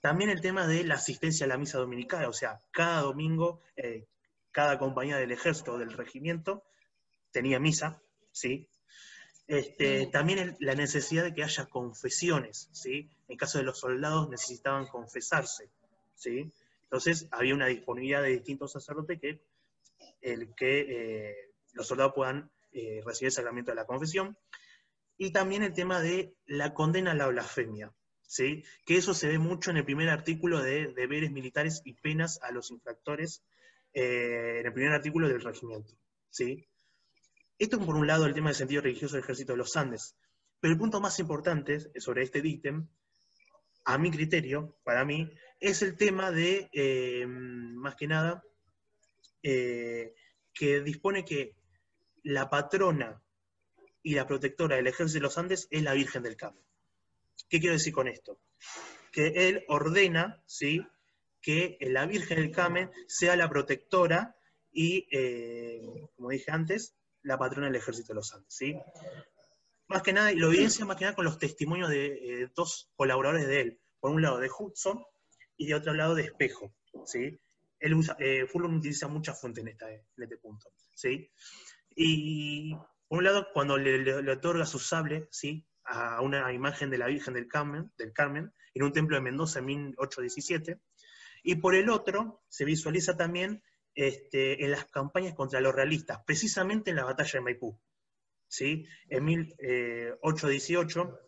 También el tema de la asistencia a la misa dominical, o sea, cada domingo, eh, cada compañía del ejército o del regimiento tenía misa, ¿sí? Este. También la necesidad de que haya confesiones, ¿sí? En caso de los soldados necesitaban confesarse, ¿sí? Entonces había una disponibilidad de distintos sacerdotes que, el que eh, los soldados puedan eh, recibir el sacramento de la confesión. Y también el tema de la condena a la blasfemia, ¿sí? que eso se ve mucho en el primer artículo de deberes militares y penas a los infractores, eh, en el primer artículo del regimiento. ¿sí? Esto por un lado el tema del sentido religioso del ejército de los Andes, pero el punto más importante sobre este ítem, a mi criterio, para mí, es el tema de, eh, más que nada, eh, que dispone que la patrona y la protectora del ejército de los Andes es la Virgen del Carmen. ¿Qué quiero decir con esto? Que él ordena, ¿sí? Que la Virgen del Carmen sea la protectora y, eh, como dije antes, la patrona del ejército de los Andes. ¿sí? Más que nada, y lo evidencia más que nada con los testimonios de eh, dos colaboradores de él. Por un lado de Hudson y de otro lado de Espejo. ¿sí? Él usa, eh, Furlong utiliza muchas fuentes en, esta- en este punto. ¿sí? Y por un lado, cuando le, le- le otorga su sable ¿sí? a una imagen de la Virgen del Carmen, del Carmen en un templo de Mendoza en 1817, y por el otro se visualiza también este, en las campañas contra los realistas, precisamente en la batalla de Maipú. ¿sí? En 1818,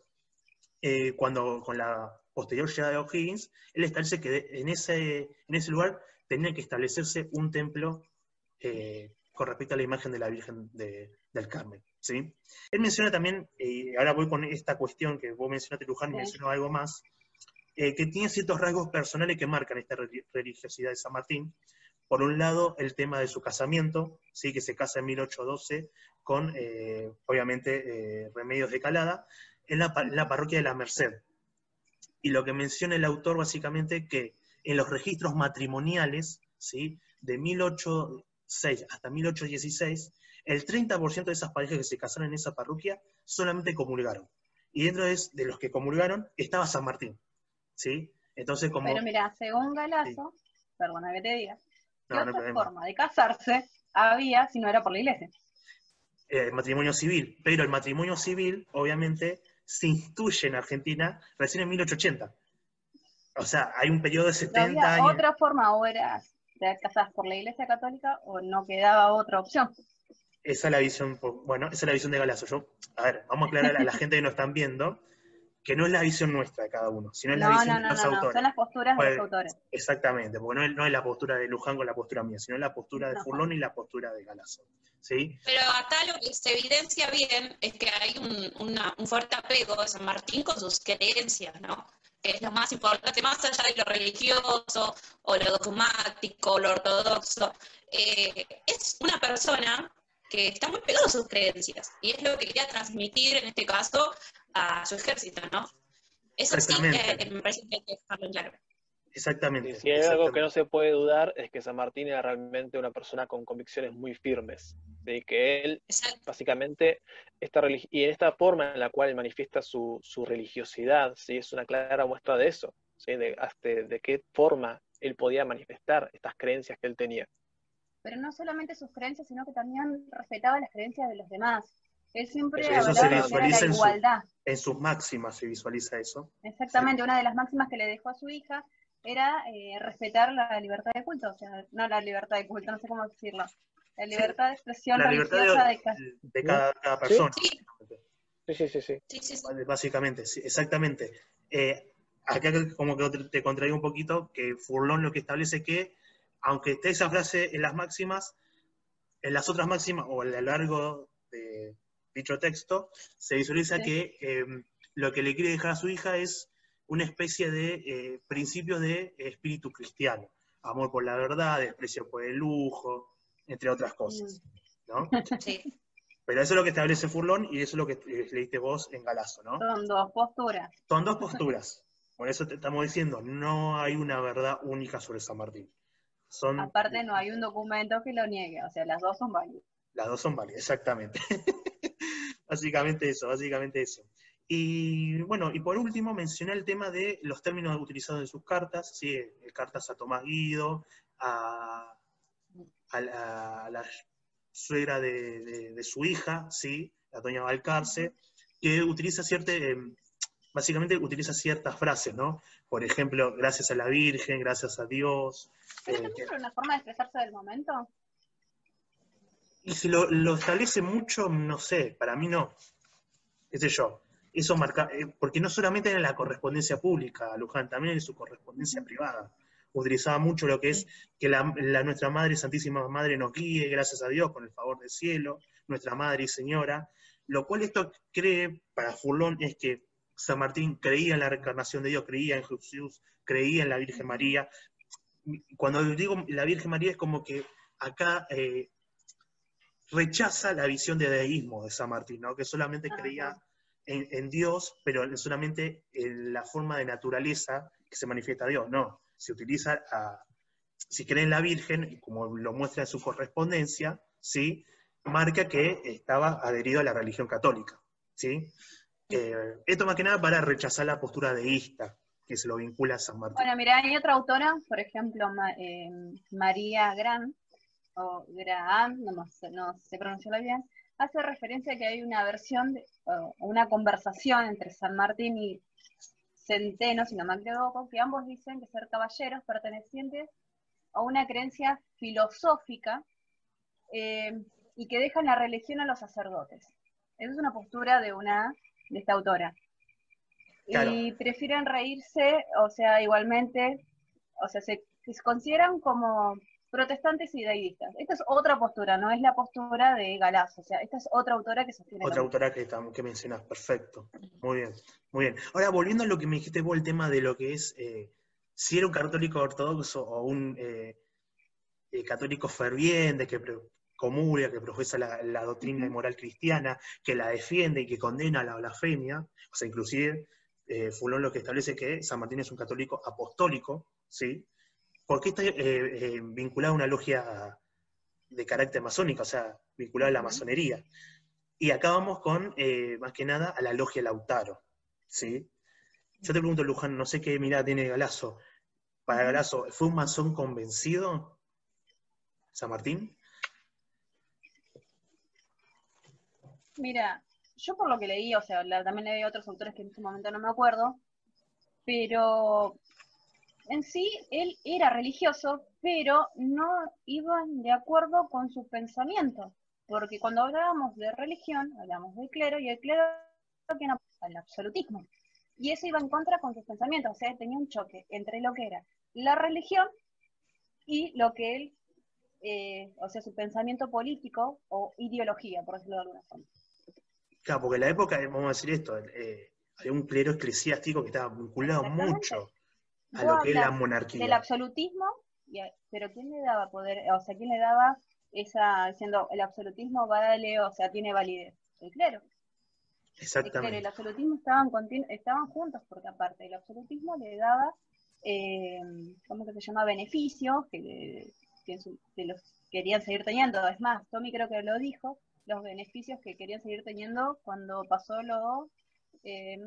eh, cuando con la posterior llegada de O'Higgins, él establece que en ese, en ese lugar tenía que establecerse un templo eh, con respecto a la imagen de la Virgen del Carmen. ¿sí? Él menciona también, y ahora voy con esta cuestión que vos mencionaste, Luján, y mencionó algo más, eh, que tiene ciertos rasgos personales que marcan esta religiosidad de San Martín. Por un lado, el tema de su casamiento, ¿sí? que se casa en 1812 con, eh, obviamente, eh, Remedios de Calada, en la, parroquia de la Merced. Y lo que menciona el autor básicamente que en los registros matrimoniales, ¿sí? de 1806 hasta 1816, el 30% de esas parejas que se casaron en esa parroquia solamente comulgaron. Y dentro de, los que comulgaron estaba San Martín. ¿Sí? Entonces, como... Pero mira, según Galazo, perdona que te diga, ¿qué otra forma de casarse había si no era por la iglesia? El eh, matrimonio civil. Pero el matrimonio civil, obviamente, se instituye en Argentina recién en 1880. O sea, hay un periodo de 70 años. otra forma, o eras te casas por la Iglesia Católica o no quedaba otra opción. Esa es la visión, bueno, esa es la visión de Galazo. Yo, a ver, vamos a aclarar a la (laughs) gente que nos están viendo que no es la visión nuestra de cada uno, sino es la visión de los autores. No, son las posturas de los autores. Exactamente, porque no es, no es, la postura de Luján con la postura mía, sino la postura de Furlón y la postura de Galazo. ¿sí? Pero acá lo que se evidencia bien es que hay un, un fuerte apego de San Martín con sus creencias, ¿no? que es lo más importante, más allá de lo religioso o lo dogmático, lo ortodoxo, eh, es una persona que está muy pegado a sus creencias y es lo que quería transmitir en este caso a su ejército, ¿no? Eso sí que me parece que hay que dejarlo claro. Exactamente. si hay algo que no se puede dudar es que San Martín era realmente una persona con convicciones muy firmes, de que él básicamente esta y en esta forma en la cual él manifiesta su, religiosidad, ¿sí? es una clara muestra de eso, ¿sí? de, de qué forma él podía manifestar estas creencias que él tenía. Pero no solamente sus creencias, sino que también respetaba las creencias de los demás. Él siempre eso, se visualiza la igualdad. En, sus máximas se visualiza eso. Exactamente, una de las máximas que le dejó a su hija era eh, respetar la libertad de culto, o sea, no la libertad de culto, no sé cómo decirlo, la libertad de expresión la religiosa de, de, cada, persona. Sí, sí, sí, sí. Básicamente, exactamente. Eh, acá como que te contraigo un poquito, que Furlón lo que establece que, aunque esté esa frase en las máximas, en las otras máximas o a lo largo de dicho texto, se visualiza que em, lo que le quiere dejar a su hija es una especie de eh, principios de espíritu cristiano. Amor por la verdad, desprecio por el lujo, entre otras cosas. ¿no? (laughs) Sí. Pero eso es lo que establece Furlón y eso es lo que leíste vos en Galazo, ¿no? Son dos posturas. Son dos posturas. Por eso te estamos diciendo, no hay una verdad única sobre San Martín. Son, Aparte no hay un documento que lo niegue, o sea, las dos son válidas. Las dos son válidas, exactamente. (laughs) básicamente eso, básicamente eso. Y bueno, y por último mencioné el tema de los términos utilizados en sus cartas, ¿sí? cartas a Tomás Guido, a, la, suegra de, su hija, ¿sí? la doña Valcarce, que utiliza cierta, eh, básicamente utiliza ciertas frases, ¿no? Por ejemplo, gracias a la Virgen, gracias a Dios. ¿Pero eh, una forma de expresarse del momento? Y si lo, lo, establece mucho, no sé, para mí no. ¿Qué sé yo? eso marca, eh, porque no solamente en la correspondencia pública, Luján, también en su correspondencia privada. Utilizaba mucho lo que es que la, nuestra Madre, Santísima Madre, nos guíe, gracias a Dios, con el favor del cielo, nuestra Madre y Señora. Lo cual esto cree, para Furlón, es que San Martín creía en la reencarnación de Dios, creía en Jesús, creía en la Virgen María. Cuando digo la Virgen María es como que acá eh, rechaza la visión de deísmo de San Martín, ¿no? que solamente creía en, Dios, pero solamente en la forma de naturaleza que se manifiesta Dios. No, se utiliza, a, si cree en la Virgen, como lo muestra en su correspondencia, ¿sí? marca que estaba adherido a la religión católica. ¿sí? Eh, esto más que nada para rechazar la postura deísta que se lo vincula a San Martín. Bueno, mira, hay otra autora, por ejemplo, eh, María Gran, o Graham, no, no sé pronunciarla bien, hace referencia a que hay una versión, una conversación entre San Martín y Centeno, si no me equivoco, que ambos dicen que ser caballeros pertenecientes a una creencia filosófica eh, y que dejan la religión a los sacerdotes. Esa es una postura de una de esta autora. Y prefieren reírse, o sea, igualmente, o sea, se, se consideran como protestantes y deidistas. Esta es otra postura, no es la postura de Galazo, o sea, esta es otra autora que sostiene. Otra autora que, que mencionas, perfecto. Muy bien, muy bien. Ahora, volviendo a lo que me dijiste vos, el tema de lo que es eh, si era un católico ortodoxo o un eh, eh, católico ferviente que comulga, que profesa la, doctrina y moral cristiana, que la defiende y que condena la blasfemia, o sea, inclusive Fulón lo que establece que San Martín es un católico apostólico, ¿sí? ¿Por qué está vinculado a una logia de carácter masónico, o sea, vinculada a la masonería? Y acá vamos con, más que nada, a la logia Lautaro, ¿sí? Yo te pregunto, Luján, no sé qué mirada tiene Galazo. Para Galazo, ¿fue un masón convencido? ¿San Martín? Mira, yo por lo que leí, o sea, también leí otros autores que en este momento no me acuerdo, pero en sí él era religioso, pero no iban de acuerdo con sus pensamientos, porque cuando hablábamos de religión, hablamos del clero, y el clero que no el absolutismo y eso iba en contra con sus pensamientos, o sea, tenía un choque entre lo que era la religión y lo que él, eh, o sea, su pensamiento político o ideología, por decirlo de alguna forma. Claro, porque en la época, vamos a decir esto, eh, había un clero eclesiástico que estaba vinculado mucho a lo que es la monarquía. Del absolutismo, pero ¿quién le daba poder? O sea, ¿quién le daba esa, diciendo, el absolutismo vale, o sea, tiene validez? El clero. Exactamente. el absolutismo estaban, estaban juntos, porque aparte el absolutismo le daba, eh, ¿cómo que se llama? Beneficios que, los querían seguir teniendo. Es más, Tommy creo que lo dijo, los beneficios que querían seguir teniendo cuando pasó lo... Eh,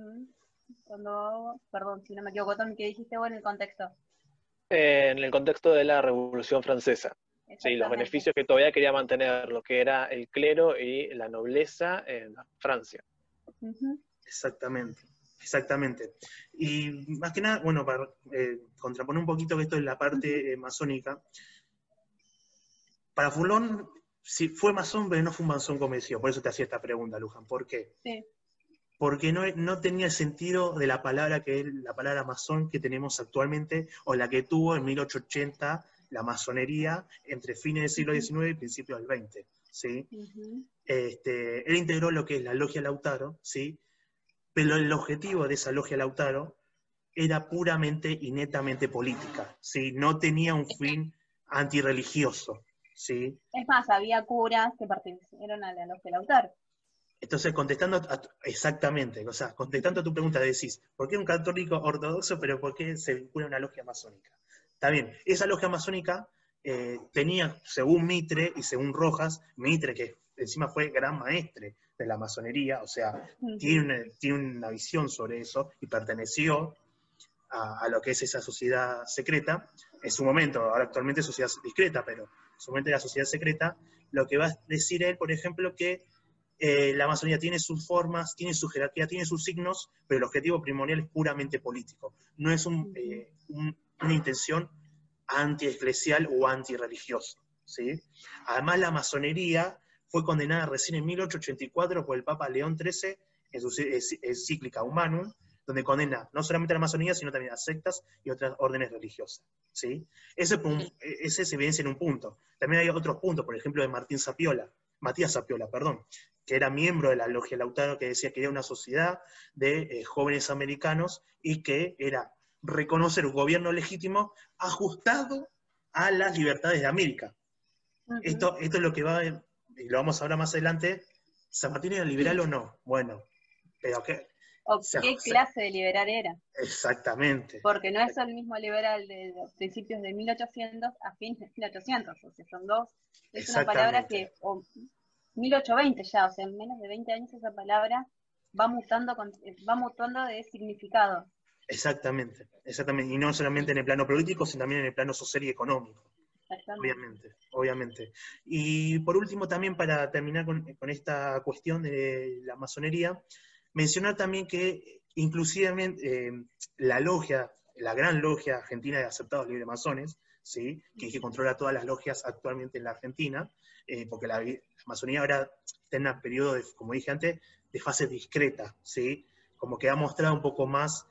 cuando, perdón, si no me equivoco, Tommy, ¿qué dijiste vos en el contexto? en el contexto de la Revolución Francesa. Sí, los beneficios que todavía quería mantener lo que era el clero y la nobleza en Francia. Exactamente, exactamente. Y más que nada, bueno, para eh, contraponer un poquito que esto es la parte eh, masónica, para Fulón sí fue masón, pero no fue un masón convencido. Por eso te hacía esta pregunta, Luján. ¿Por qué? Porque no, no tenía el sentido de la palabra que es la palabra masón que tenemos actualmente, o la que tuvo en 1880 la masonería entre fines del siglo XIX y principios del XX. ¿sí? este, él integró lo que es la logia Lautaro, ¿sí? pero el objetivo de esa logia Lautaro era puramente y netamente política, ¿sí? no tenía un fin antirreligioso. ¿sí? Es más, había curas que pertenecieron a la logia Lautaro. Entonces, contestando exactamente, o sea, contestando a tu pregunta, decís, ¿por qué un católico ortodoxo, pero por qué se vincula a una logia masónica? Está bien, esa logia masónica eh, tenía, según Mitre y según Rojas, Mitre, que encima fue gran maestre de la masonería, o sea, tiene, una, tiene una visión sobre eso y perteneció a, lo que es esa sociedad secreta, en su momento, ahora actualmente es sociedad discreta, pero en su momento era sociedad secreta, lo que va a decir él, por ejemplo, que eh, la masonería tiene sus formas, tiene su jerarquía, tiene sus signos, pero el objetivo primordial es puramente político. No es eh, una intención anti-eclesial o anti-religioso. ¿sí? Además, la masonería fue condenada recién en 1884 por el Papa León XIII en su encíclica Humanum, donde condena no solamente a la masonería, sino también a sectas y otras órdenes religiosas. ¿sí? Ese, ese se evidencia en un punto. También hay otros puntos, por ejemplo, de Martín Sapiola, Matías Sapiola, perdón, que era miembro de la Logia Lautaro, que decía que era una sociedad de eh, jóvenes americanos y que era reconocer un gobierno legítimo ajustado a las libertades de América. esto, esto es lo que va, y lo vamos a hablar más adelante, ¿San Martín era liberal o no? Bueno, pero ¿qué? ¿O qué clase de liberal era? Exactamente. Porque no es el mismo liberal de los principios de 1800 a fines de 1800, o sea, son dos. Es una palabra que, o 1820 ya, o sea, en menos de 20 años esa palabra va mutando, va mutando de significado. Exactamente, exactamente. Y no solamente en el plano político, sino también en el plano social y económico. Obviamente, obviamente. Y por último, también para terminar con, esta cuestión de la masonería, mencionar también que inclusive eh, la logia, la gran logia argentina de aceptados libre masones, ¿sí? que, que controla todas las logias actualmente en la Argentina, eh, porque la, masonería ahora está en un periodo, de, como dije antes, de fase discreta, ¿sí? como que ha mostrado un poco más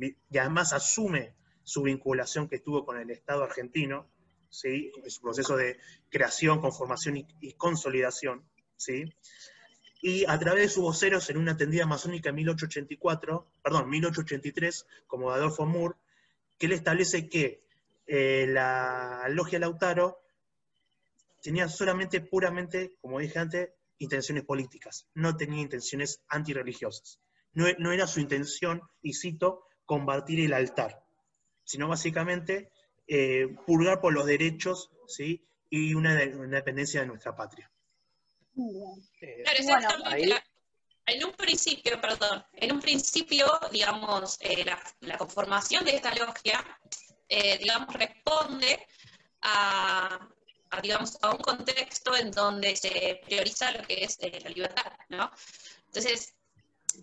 y además asume su vinculación que tuvo con el Estado argentino, ¿sí? su proceso de creación, conformación y, consolidación. ¿sí? Y a través de sus voceros en una tendida masónica en 1884, perdón, 1883, como Adolfo Moore, que él establece que eh, la logia Lautaro tenía solamente, puramente, como dije antes, intenciones políticas, no tenía intenciones antirreligiosas. No, no era su intención, y cito, combatir el altar, sino básicamente eh, purgar por los derechos ¿sí? y una, independencia de nuestra patria. Claro, exactamente. En un principio, perdón, en un principio, digamos, eh, la, conformación de esta logia, eh, digamos, responde a, digamos, a un contexto en donde se prioriza lo que es la libertad, ¿no? Entonces,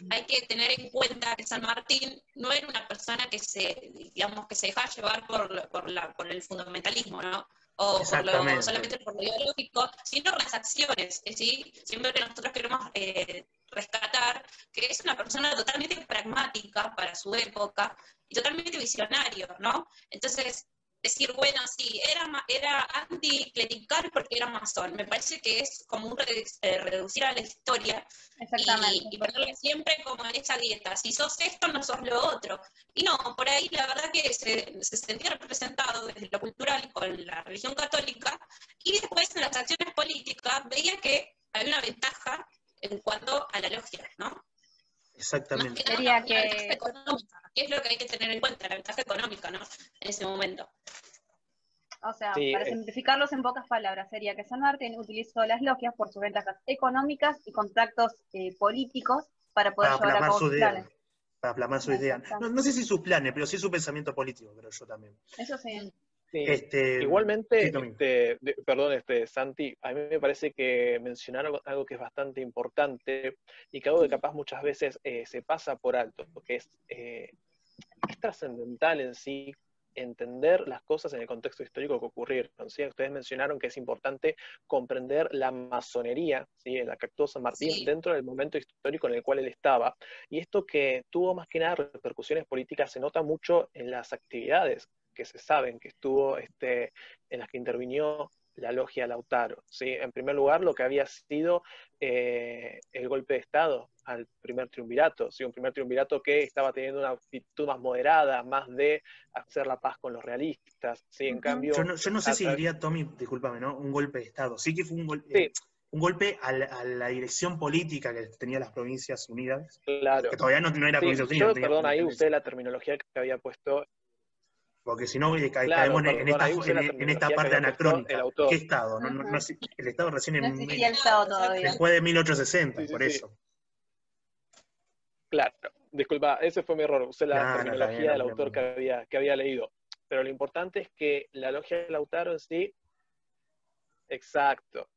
hay que tener en cuenta que San Martín no era una persona que se, digamos, que se deja llevar por, por, la, por el fundamentalismo, ¿no? O por lo, solamente por lo ideológico, sino por las acciones, ¿sí? Siempre que nosotros queremos eh, rescatar que es una persona totalmente pragmática para su época y totalmente visionario, ¿no? Entonces, decir, bueno, sí, era, era anticlerical porque era masón. Me parece que es como un eh, reducir a la historia y, y, ponerle siempre como en esa dieta. Si sos esto, no sos lo otro. Y no, por ahí la verdad que se, se sentía representado desde lo cultural con la religión católica y después en las acciones políticas veía que había una ventaja en cuanto a la logia, ¿no? Exactamente. Que Sería que... ¿Qué es lo que hay que tener en cuenta? La ventaja económica, ¿no? En ese momento. O sea, para simplificarlos en pocas palabras, sería que San Martín utilizó las logias por sus ventajas económicas y contactos eh, políticos para poder llevar a cabo sus planes. Para plasmar sus ideas. No, sé si sus planes, pero sí su pensamiento político, pero yo también. Eso sí. Este, Igualmente, este, perdón, este, Santi, a mí me parece que mencionar algo, que es bastante importante y que algo que capaz muchas veces eh, se pasa por alto, porque es, eh, es trascendental en sí entender las cosas en el contexto histórico que ocurrieron. Ustedes mencionaron que es importante comprender la masonería, ¿sí? en la que actuó San Martín, dentro del momento histórico en el cual él estaba. Y esto que tuvo más que nada repercusiones políticas se nota mucho en las actividades que se saben que estuvo, este, en las que intervinió la logia Lautaro. ¿sí? En primer lugar, lo que había sido eh, el golpe de Estado al primer triunvirato, ¿sí? un primer triunvirato que estaba teniendo una actitud más moderada, más de hacer la paz con los realistas. ¿sí? En cambio, yo no, sé si diría, Tommy, discúlpame, ¿no? un golpe de Estado. Sí que fue un golpe. Eh, un golpe a la, dirección política que tenía las Provincias Unidas, claro. que todavía no, era Provincias Unidas. perdón, ahí usé la terminología que había puesto porque si no caemos en, esta, en, esta parte anacrónica. ¿Qué Estado? No, no, el Estado recién en el Estado todavía. después de 1860, por eso. Claro, disculpa, ese fue mi error, usé la terminología del autor que había, que había leído. Pero lo importante es que la logia de Lautaro en sí, exacto,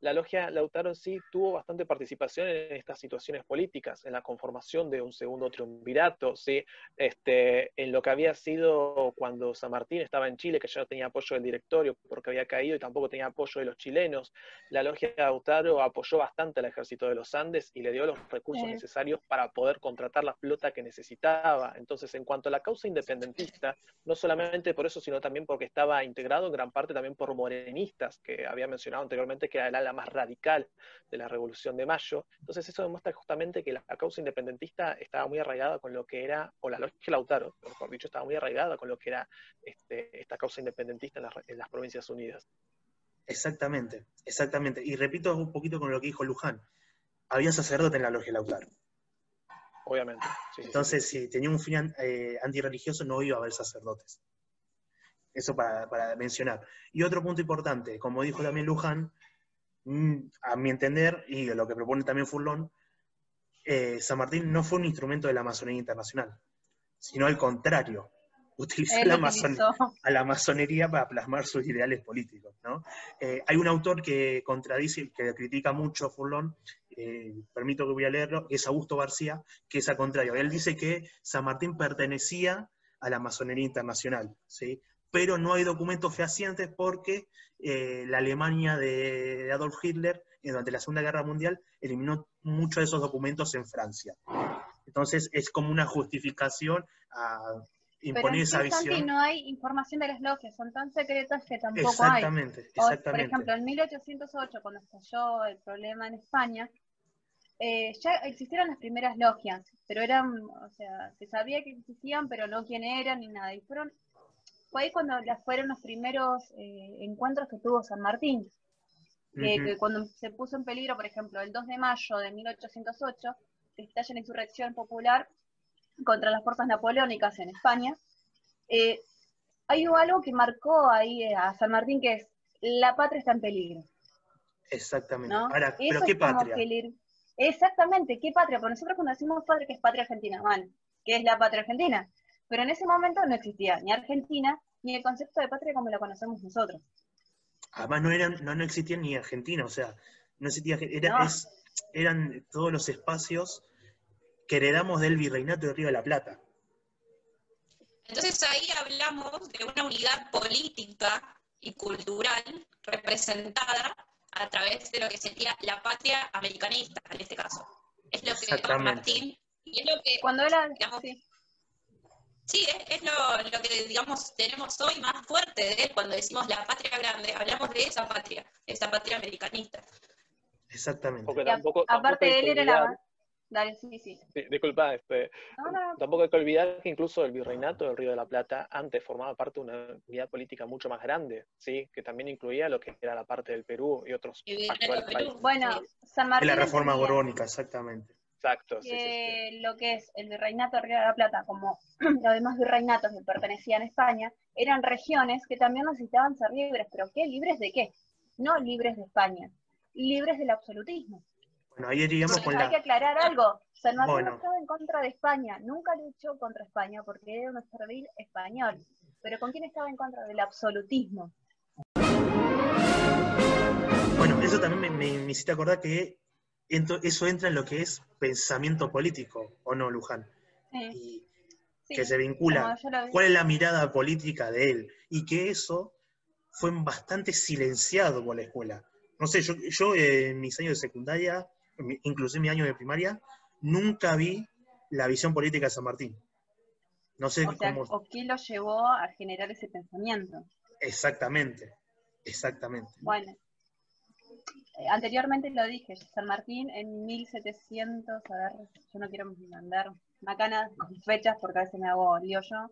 la logia Lautaro en sí tuvo bastante participación en estas situaciones políticas, en la conformación de un segundo triunvirato, ¿sí? este, en lo que había sido cuando San Martín estaba en Chile, que ya no tenía apoyo del directorio porque había caído y tampoco tenía apoyo de los chilenos. La logia Lautaro apoyó bastante al ejército de los Andes y le dio los recursos necesarios para poder contratar la flota que necesitaba. Entonces, en cuanto a la causa independentista, no solamente por eso, sino también porque estaba integrado en gran parte también por morenistas, que había mencionado anteriormente que era la más radical de la Revolución de Mayo. Entonces eso demuestra justamente que la, causa independentista estaba muy arraigada con lo que era, o la lógica Lautaro, mejor dicho, estaba muy arraigada con lo que era este, esta causa independentista en las, Provincias Unidas. Exactamente, exactamente. Y repito un poquito con lo que dijo Luján. Había sacerdote en la logia Lautaro. Obviamente. Entonces, si tenía un fin eh, antirreligioso, no iba a haber sacerdotes. Eso para, para, mencionar. Y otro punto importante, como dijo también Luján, a mi entender, y lo que propone también Furlón, eh, San Martín no fue un instrumento de la masonería internacional, sino al contrario, (laughs) utilizó, la a la masonería para plasmar sus ideales políticos. Eh, hay un autor que contradice, que critica mucho a Furlón, eh, permito que voy a leerlo, es Augusto García, que es al contrario. Él dice que San Martín pertenecía a la masonería internacional, ¿sí? Pero no hay documentos fehacientes porque eh, la Alemania de, Adolf Hitler eh, durante la Segunda Guerra Mundial eliminó muchos de esos documentos en Francia. Entonces es como una justificación imponer esa visión. no hay información de las logias, son tan secretas que tampoco Exactamente, hay. O, por exactamente. ejemplo, en 1808, cuando estalló el problema en España, eh, ya existieron las primeras logias, pero eran, o sea, se sabía que existían, pero no quién eran ni nada. Y fueron, fue ahí cuando las fueron los primeros eh, encuentros que tuvo San Martín. Que, Ujú. que cuando se puso en peligro, por ejemplo, el 2 de mayo de 1808, que estalla la insurrección popular contra las fuerzas napoleónicas en España, eh, hay algo que marcó ahí eh, a San Martín que es la patria está en peligro. Exactamente. ¿no? Ahora, Eso ¿pero qué patria? que le- Exactamente, ¿qué patria? Porque nosotros cuando decimos patria, que es patria argentina, bueno, ¿qué es la patria argentina? Pero en ese momento no existía ni Argentina ni el concepto de patria como lo conocemos nosotros. Además no eran, no, no existían ni Argentina, o sea, no existía, era- No. es- eran todos los espacios que heredamos del virreinato de Río de la Plata. Entonces ahí hablamos de una unidad política y cultural representada a través de lo que sería la patria americanista, en este caso. Es lo que. Martín, y es lo que, Cuando era, Digamos, sí, sí, es, es lo, lo que, digamos, tenemos hoy más fuerte de él cuando decimos la patria grande, hablamos de esa patria, esa patria americanista. Exactamente. Porque y a- tampoco, aparte tampoco hay él era la... Dale, sí, sí. Sí, disculpa, este, No, no, no. tampoco hay que olvidar que incluso el virreinato del Río de la Plata antes formaba parte de una unidad política mucho más grande, ¿sí? que también incluía lo que era la parte del Perú y otros Y actuales Perú. países. Bueno. San De Martín la reforma borbónica, exactamente. Exacto, sí, sí, sí. que lo que es el virreinato de Río de la Plata, como (clears throat) los demás virreinatos que pertenecían a España, eran regiones que también necesitaban ser libres, pero ¿qué? ¿Libres de qué? No libres de España, libres del absolutismo. Bueno, ahí iríamos con Hay que la... aclarar algo, San Martín Bueno. no estaba en contra de España, nunca luchó contra España porque era un servil español, pero ¿con quién estaba en contra del absolutismo? Bueno, eso también me, me, me hiciste acordar que eso entra en lo que es pensamiento político, ¿o no, Luján? Sí, Y sí, que se vincula cuál es la mirada política de él, y que eso fue bastante silenciado por la escuela. No sé, yo, yo eh, en mis años de secundaria, inclusive mi año de primaria, nunca vi la visión política de San Martín. No sé O sea, cómo ¿o qué lo llevó a generar ese pensamiento? exactamente, exactamente. Bueno, anteriormente lo dije, San Martín en 1700, a ver, yo no quiero mandar macanas con fechas porque a veces me hago lío yo.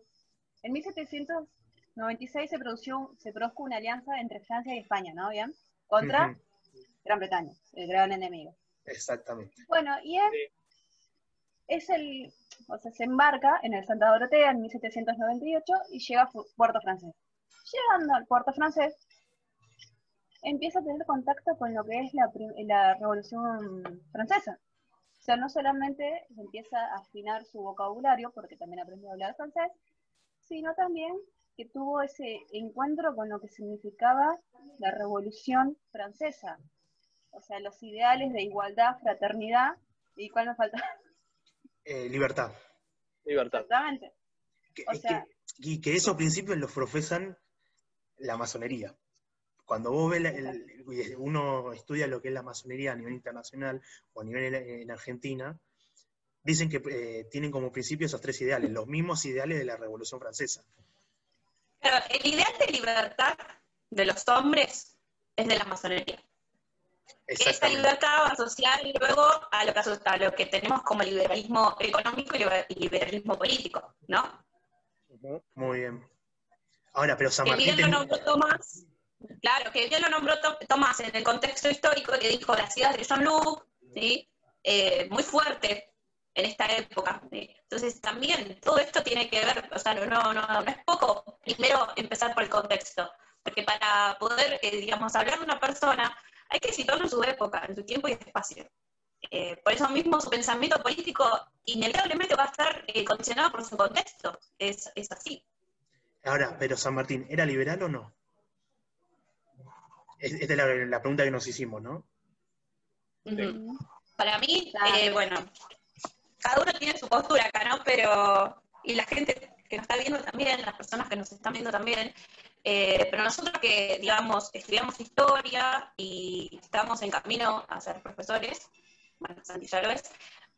En 1796 se, produjo, se produjo una alianza entre Francia y España, ¿no? Bien, contra Gran Bretaña, el gran enemigo. Exactamente. Bueno, y él es el, o sea, se embarca en el Santa Dorotea en 1798 y llega a Puerto Francés. Llegando al puerto francés, empieza a tener contacto con lo que es la, Revolución Francesa. O sea, no solamente empieza a afinar su vocabulario, porque también aprendió a hablar francés, sino también que tuvo ese encuentro con lo que significaba la Revolución Francesa. O sea, los ideales de igualdad, fraternidad, ¿y cuál me falta? Eh, libertad. Libertad. Exactamente. Que- O es sea- que- y que esos principios los profesan la masonería. Cuando vos ves, el- uno estudia lo que es la masonería a nivel internacional o a nivel en, en Argentina, dicen que eh, tienen como principio esos tres ideales, los mismos ideales de la Revolución Francesa. Pero el ideal de libertad de los hombres es de la masonería. Exactamente. libertad va a asociar luego a lo que, a lo que tenemos como liberalismo económico y liber- y liberalismo político, ¿no? Muy bien. Ahora, pero San Martín ten- nombró Tomás, claro, que bien lo nombró To- Tomás en el contexto histórico que dijo las ideas de John Luke, ¿sí? Eh, muy fuerte en esta época. Entonces también todo esto tiene que ver, o sea, no, no, no, no es poco primero empezar por el contexto, porque para poder, eh, digamos, hablar de una persona hay que situarlo en su época, en su tiempo y espacio. Eh, por eso mismo su pensamiento político inevitablemente va a estar condicionado por su contexto, es, es así. Ahora, pero San Martín, ¿era liberal o no? Es- Esta es la, la pregunta que nos hicimos, ¿no? Para mí, eh, bueno, cada uno tiene su postura acá, ¿no? Pero, y la gente que nos está viendo también, las personas que nos están viendo también, eh, pero nosotros que, digamos, estudiamos historia y estamos en camino a ser profesores, bueno, Santi ya lo es,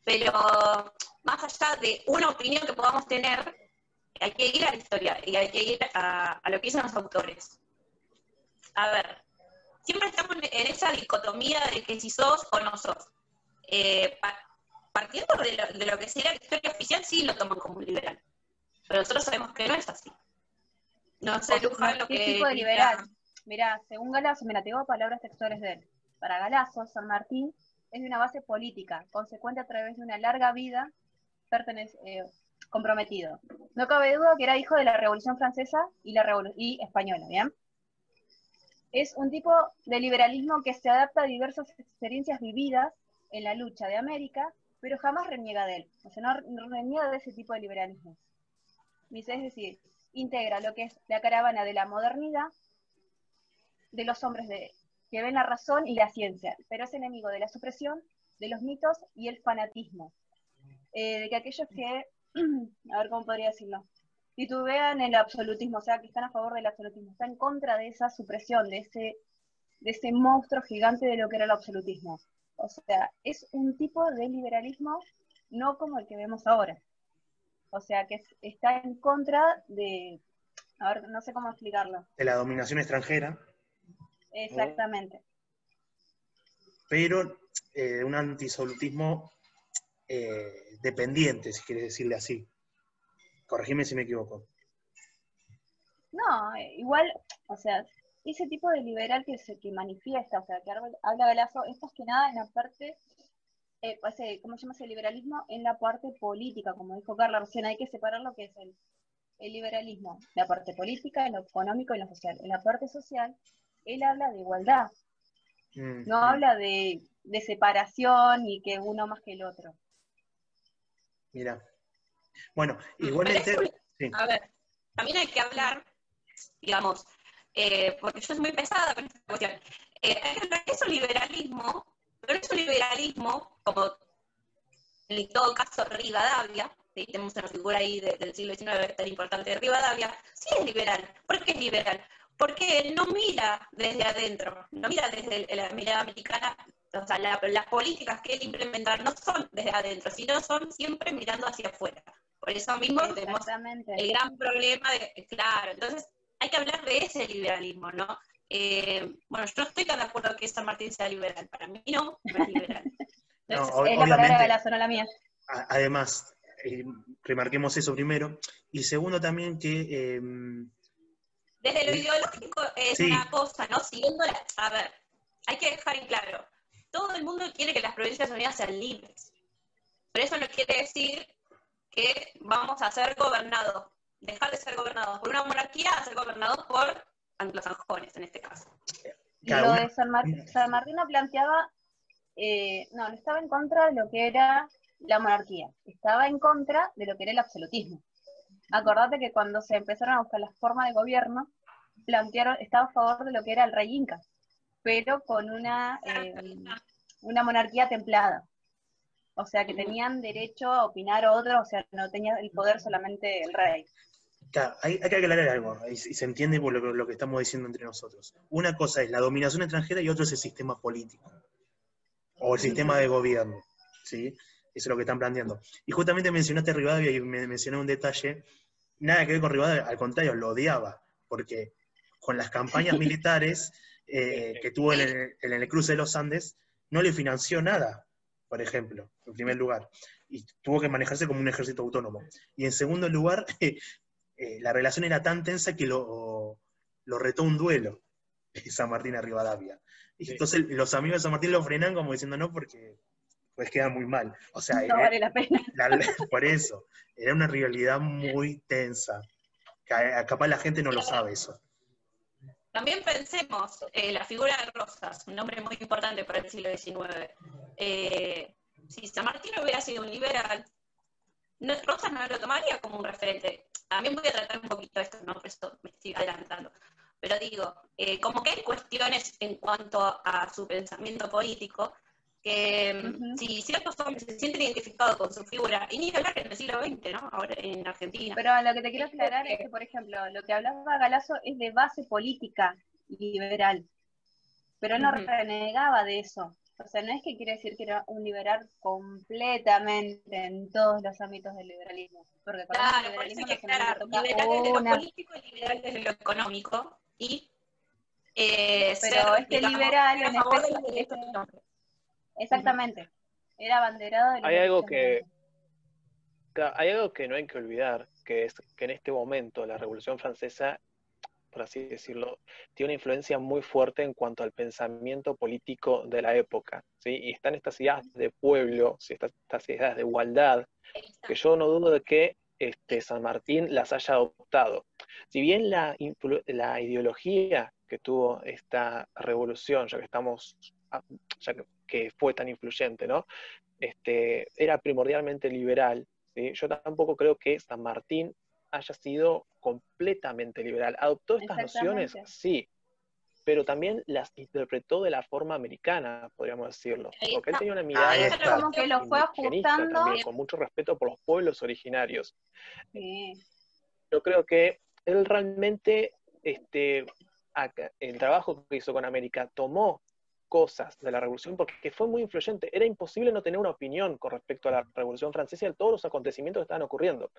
pero más allá de una opinión que podamos tener, hay que ir a la historia y hay que ir a, lo que dicen los autores. A ver, siempre estamos en esa dicotomía de que si sos o no sos. Eh, partiendo de lo, que sería la historia oficial, sí lo toman como un liberal. Pero nosotros sabemos que no es así. No sé, Luján, lo que... tipo de liberal? Mirá, según Galazo, mira, tengo palabras textuales de él. Para Galazo, San Martín es de una base política, consecuente a través de una larga vida pertenece, eh, comprometido. No cabe duda que era hijo de la Revolución Francesa y, la y Española, ¿bien? Es un tipo de liberalismo que se adapta a diversas experiencias vividas en la lucha de América, pero jamás reniega de él. O sea, no, reniega de ese tipo de liberalismo. Es decir, integra lo que es la caravana de la modernidad de los hombres de, que ven la razón y la ciencia, pero es enemigo de la supresión, de los mitos y el fanatismo. Eh, de que aquellos que (clears throat) a ver cómo podría decirlo, titubean el absolutismo, o sea, que están a favor del absolutismo, están en contra de esa supresión, de ese, de ese monstruo gigante de lo que era el absolutismo. O sea, es un tipo de liberalismo no como el que vemos ahora. O sea, que está en contra de, a ver, no sé cómo explicarlo. De la dominación extranjera. Exactamente. Pero eh, un antisolutismo eh, dependiente, si quieres decirle así. Corregime si me equivoco. No, igual, o sea, ese tipo de liberal que se que manifiesta, o sea, que habla Galazo, es más que nada en la parte, eh, pues, eh, ¿cómo se llama ese liberalismo? En la parte política, como dijo Carla recién, hay que separar lo que es el, liberalismo, la parte política, lo económico y lo social. En la parte social, él habla de igualdad, mm, no habla de, de separación y que uno más que el otro. Mira. Bueno, igualmente. A ver, también hay que hablar, digamos, eh, porque yo soy muy pesada con esta cuestión. Eh, es un liberalismo, pero es un liberalismo, como en todo caso Rivadavia, ¿sí? tenemos una figura ahí del siglo XIX tan importante de Rivadavia, sí es liberal. ¿Por qué es liberal? Porque él no mira desde adentro, no mira desde la mirada americana o sea, las políticas que él implementar no son desde adentro, sino son siempre mirando hacia afuera. Por eso mismo tenemos el gran problema de, claro, entonces hay que hablar de ese liberalismo, ¿no? Eh, bueno, yo no estoy tan de acuerdo que San Martín sea liberal, para mí no, no es liberal. (laughs) es la palabra de la zona la mía. Además, eh, remarquemos eso primero, y segundo también que... Em, desde lo ideológico es una cosa, ¿no? Siguiendo la... A ver, hay que dejar en claro, todo el mundo quiere que las provincias unidas sean libres. Pero eso no quiere decir que vamos a ser gobernados, dejar de ser gobernados por una monarquía a ser gobernados por anglosajones en este caso. lo de San, Martín planteaba, eh, no, no estaba en contra de lo que era la monarquía, estaba en contra de lo que era el absolutismo. Acordate que cuando se empezaron a buscar las formas de gobierno, plantearon, estaba a favor de lo que era el rey Inca pero con una, eh, una monarquía templada. O sea, que tenían derecho a opinar otros, o sea, no tenía el poder solamente el rey. Claro, hay, que aclarar algo, y, se entiende por lo, que estamos diciendo entre nosotros. Una cosa es la dominación extranjera y otra es el sistema político, o el sistema de gobierno, ¿sí? Eso es lo que están planteando. Y justamente mencionaste Rivadavia y me mencioné un detalle, nada que ver con Rivadavia, al contrario, lo odiaba, porque con las campañas (laughs) militares eh, que tuvo en el, cruce de los Andes, no le financió nada, por ejemplo, en primer lugar. Y tuvo que manejarse como un ejército autónomo. Y en segundo lugar, (laughs) eh, la relación era tan tensa que lo, lo retó un duelo (laughs) San Martín a Rivadavia. Y entonces los amigos de San Martín lo frenan como diciendo no porque pues queda muy mal. O sea, (laughs) no vale la pena. por eso, era una rivalidad muy tensa. Capaz la gente no lo sabe eso. También pensemos eh, la figura de Rosas, un nombre muy importante para el siglo XIX. Eh, si San Martín hubiera sido un liberal, Rosas no lo tomaría como un referente. También voy a tratar un poquito esto, ¿no? Por eso me estoy adelantando. Pero digo, eh, como que hay cuestiones en cuanto a su pensamiento político que si ciertos hombres se sienten identificados con su figura, y ni hablar en el siglo XX, ¿no? Ahora en Argentina. Pero lo que te quiero aclarar es que, por ejemplo, lo que hablaba Galazo es de base política liberal, pero no renegaba de eso. O sea, no es que quiere decir que era un liberal completamente en todos los ámbitos del liberalismo. Porque claro, por eso hay que aclarar, liberal desde lo político y liberal desde lo económico. Y, eh, Pero ser, este digamos, liberal en este, Exactamente. Era abanderado de Hay algo que hay algo que no hay que olvidar, que es que en este momento la Revolución Francesa por así decirlo, tiene una influencia muy fuerte en cuanto al pensamiento político de la época, ¿sí? Y están estas ideas de pueblo, ¿sí? estas, ideas de igualdad, que yo no dudo de que este, San Martín las haya adoptado. Si bien la, la ideología que tuvo esta revolución, ya que estamos, ya que, fue tan influyente, ¿no? Este, era primordialmente liberal, ¿sí? yo tampoco creo que San Martín haya sido completamente liberal. ¿Adoptó estas nociones? Sí, pero también las interpretó de la forma americana, podríamos decirlo. Porque él tenía una mirada como que lo fue ajustando. con mucho respeto por los pueblos originarios. Yo creo que él realmente, este, el trabajo que hizo con América, tomó cosas de la revolución porque fue muy influyente. Era imposible no tener una opinión con respecto a la revolución francesa y a todos los acontecimientos que estaban ocurriendo.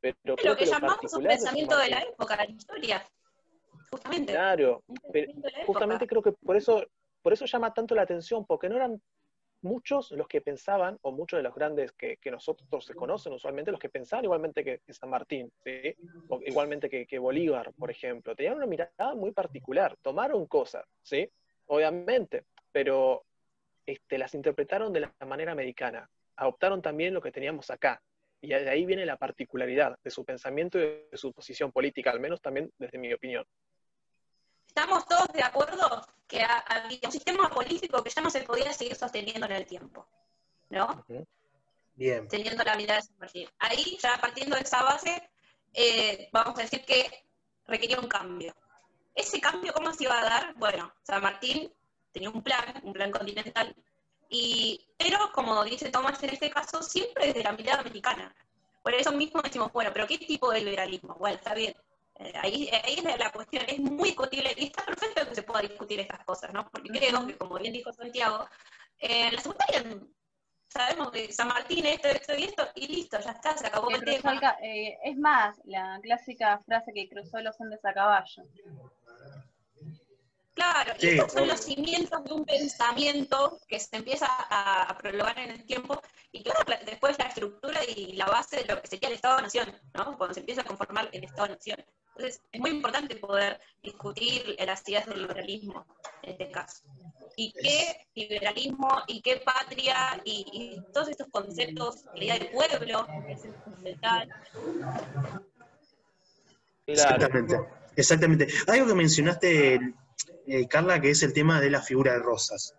Pero lo que, que llamamos un pensamiento de la época, la historia. Justamente. Claro, justamente creo que por eso, por eso llama tanto la atención, porque no eran muchos los que pensaban, o muchos de los grandes que, nosotros se conocen usualmente, los que pensaban igualmente que, San Martín, o igualmente que, que, Bolívar, por ejemplo, tenían una mirada muy particular, tomaron cosas, ¿sí? obviamente, pero este, las interpretaron de la manera americana. Adoptaron también lo que teníamos acá. Y de ahí viene la particularidad de su pensamiento y de su posición política, al menos también desde mi opinión. Estamos todos de acuerdo que había un sistema político que ya no se podía seguir sosteniendo en el tiempo, ¿no? Bien. Teniendo la mirada de San Martín. Ahí, ya partiendo de esa base, eh, vamos a decir que requería un cambio. Ese cambio, ¿cómo se iba a dar? Bueno, San Martín tenía un plan, un plan continental, y, pero como dice Tomás en este caso, siempre desde la mirada americana. Por eso mismo decimos, bueno, pero ¿qué tipo de liberalismo? Bueno, está bien. Eh, ahí, ahí es la cuestión, es muy discutible, y está perfecto que se pueda discutir estas cosas, ¿no? Porque creo que, como bien dijo Santiago, en la secundaria sabemos que San Martín esto, esto y esto, y listo, ya está, se acabó el, tema. Eh, es más, la clásica frase que cruzó los Andes a caballo. Claro, y estos son los cimientos de un pensamiento que se empieza a, prolongar en el tiempo y claro, después la estructura y la base de lo que sería el Estado-Nación, ¿no? Cuando se empieza a conformar el Estado-Nación. Entonces, es muy importante poder discutir las ideas del liberalismo en este caso. ¿Y qué liberalismo y qué patria y, todos estos conceptos, la idea del pueblo, es fundamental? Exactamente, exactamente. Algo que mencionaste eh, Carla, que es el tema de la figura de Rosas.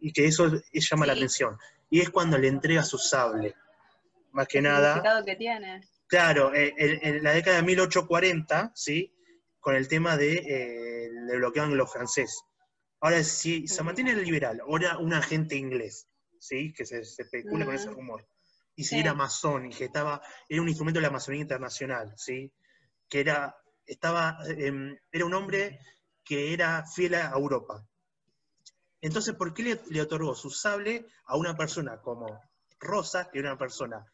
Y que eso llama la atención. Y es cuando le entrega su sable. Más que nada. que tiene. Claro, eh, en, la década de 1840, ¿sí? Con el tema de, eh, de bloqueo anglo-francés. Ahora, si San Martín era liberal, ahora un agente inglés, ¿sí? Que se, especula con ese rumor. Y si era masón y que estaba, era un instrumento de la masonía internacional, ¿sí? Que era, estaba, em, era un hombre que era fiel a Europa. Entonces, ¿por qué le, otorgó su sable a una persona como Rosa, que era una persona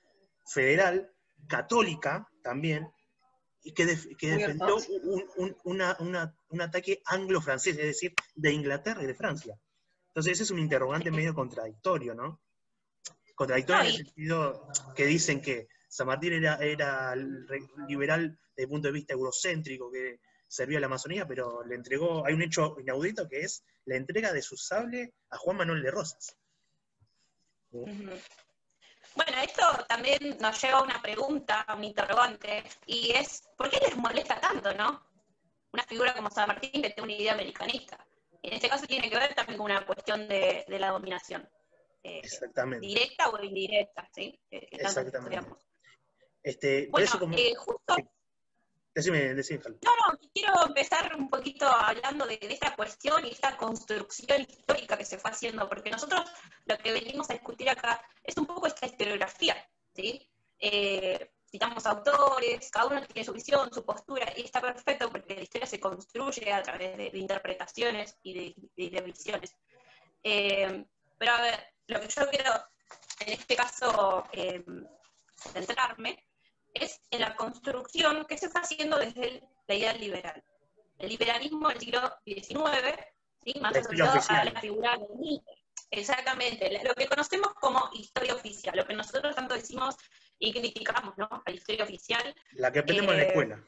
federal, católica también, y que, defendió un, ataque anglo-francés, es decir, de Inglaterra y de Francia? Entonces, ese es un interrogante medio contradictorio, ¿no? Contradictorio en el sentido que dicen que San Martín era, era liberal desde el punto de vista eurocéntrico, que servía a la Amazonía, pero le entregó, hay un hecho inaudito que es la entrega de su sable a Juan Manuel de Rosas. Bueno, esto también nos lleva a una pregunta, a un interrogante, y es, ¿por qué les molesta tanto, no? Una figura como San Martín que tiene una idea americanista. En este caso tiene que ver también con una cuestión de, la dominación. Eh, Exactamente. Directa o indirecta, ¿sí? Exactamente. Este, bueno, eso como... Eh, justo... Decime, decime, No, no, quiero empezar un poquito hablando de, esta cuestión y esta construcción histórica que se fue haciendo, porque nosotros lo que venimos a discutir acá es un poco esta historiografía, ¿sí? Eh, citamos autores, cada uno tiene su visión, su postura, y está perfecto porque la historia se construye a través de, interpretaciones y de, visiones. Eh, Pero a ver, lo que yo quiero en este caso eh, centrarme es en la construcción que se está haciendo desde la idea liberal. El liberalismo del siglo XIX, ¿sí? más asociado a la figura de Nietzsche. Exactamente, lo que conocemos como historia oficial, lo que nosotros tanto decimos y criticamos, ¿no? La historia oficial. La que aprendemos en la eh, escuela.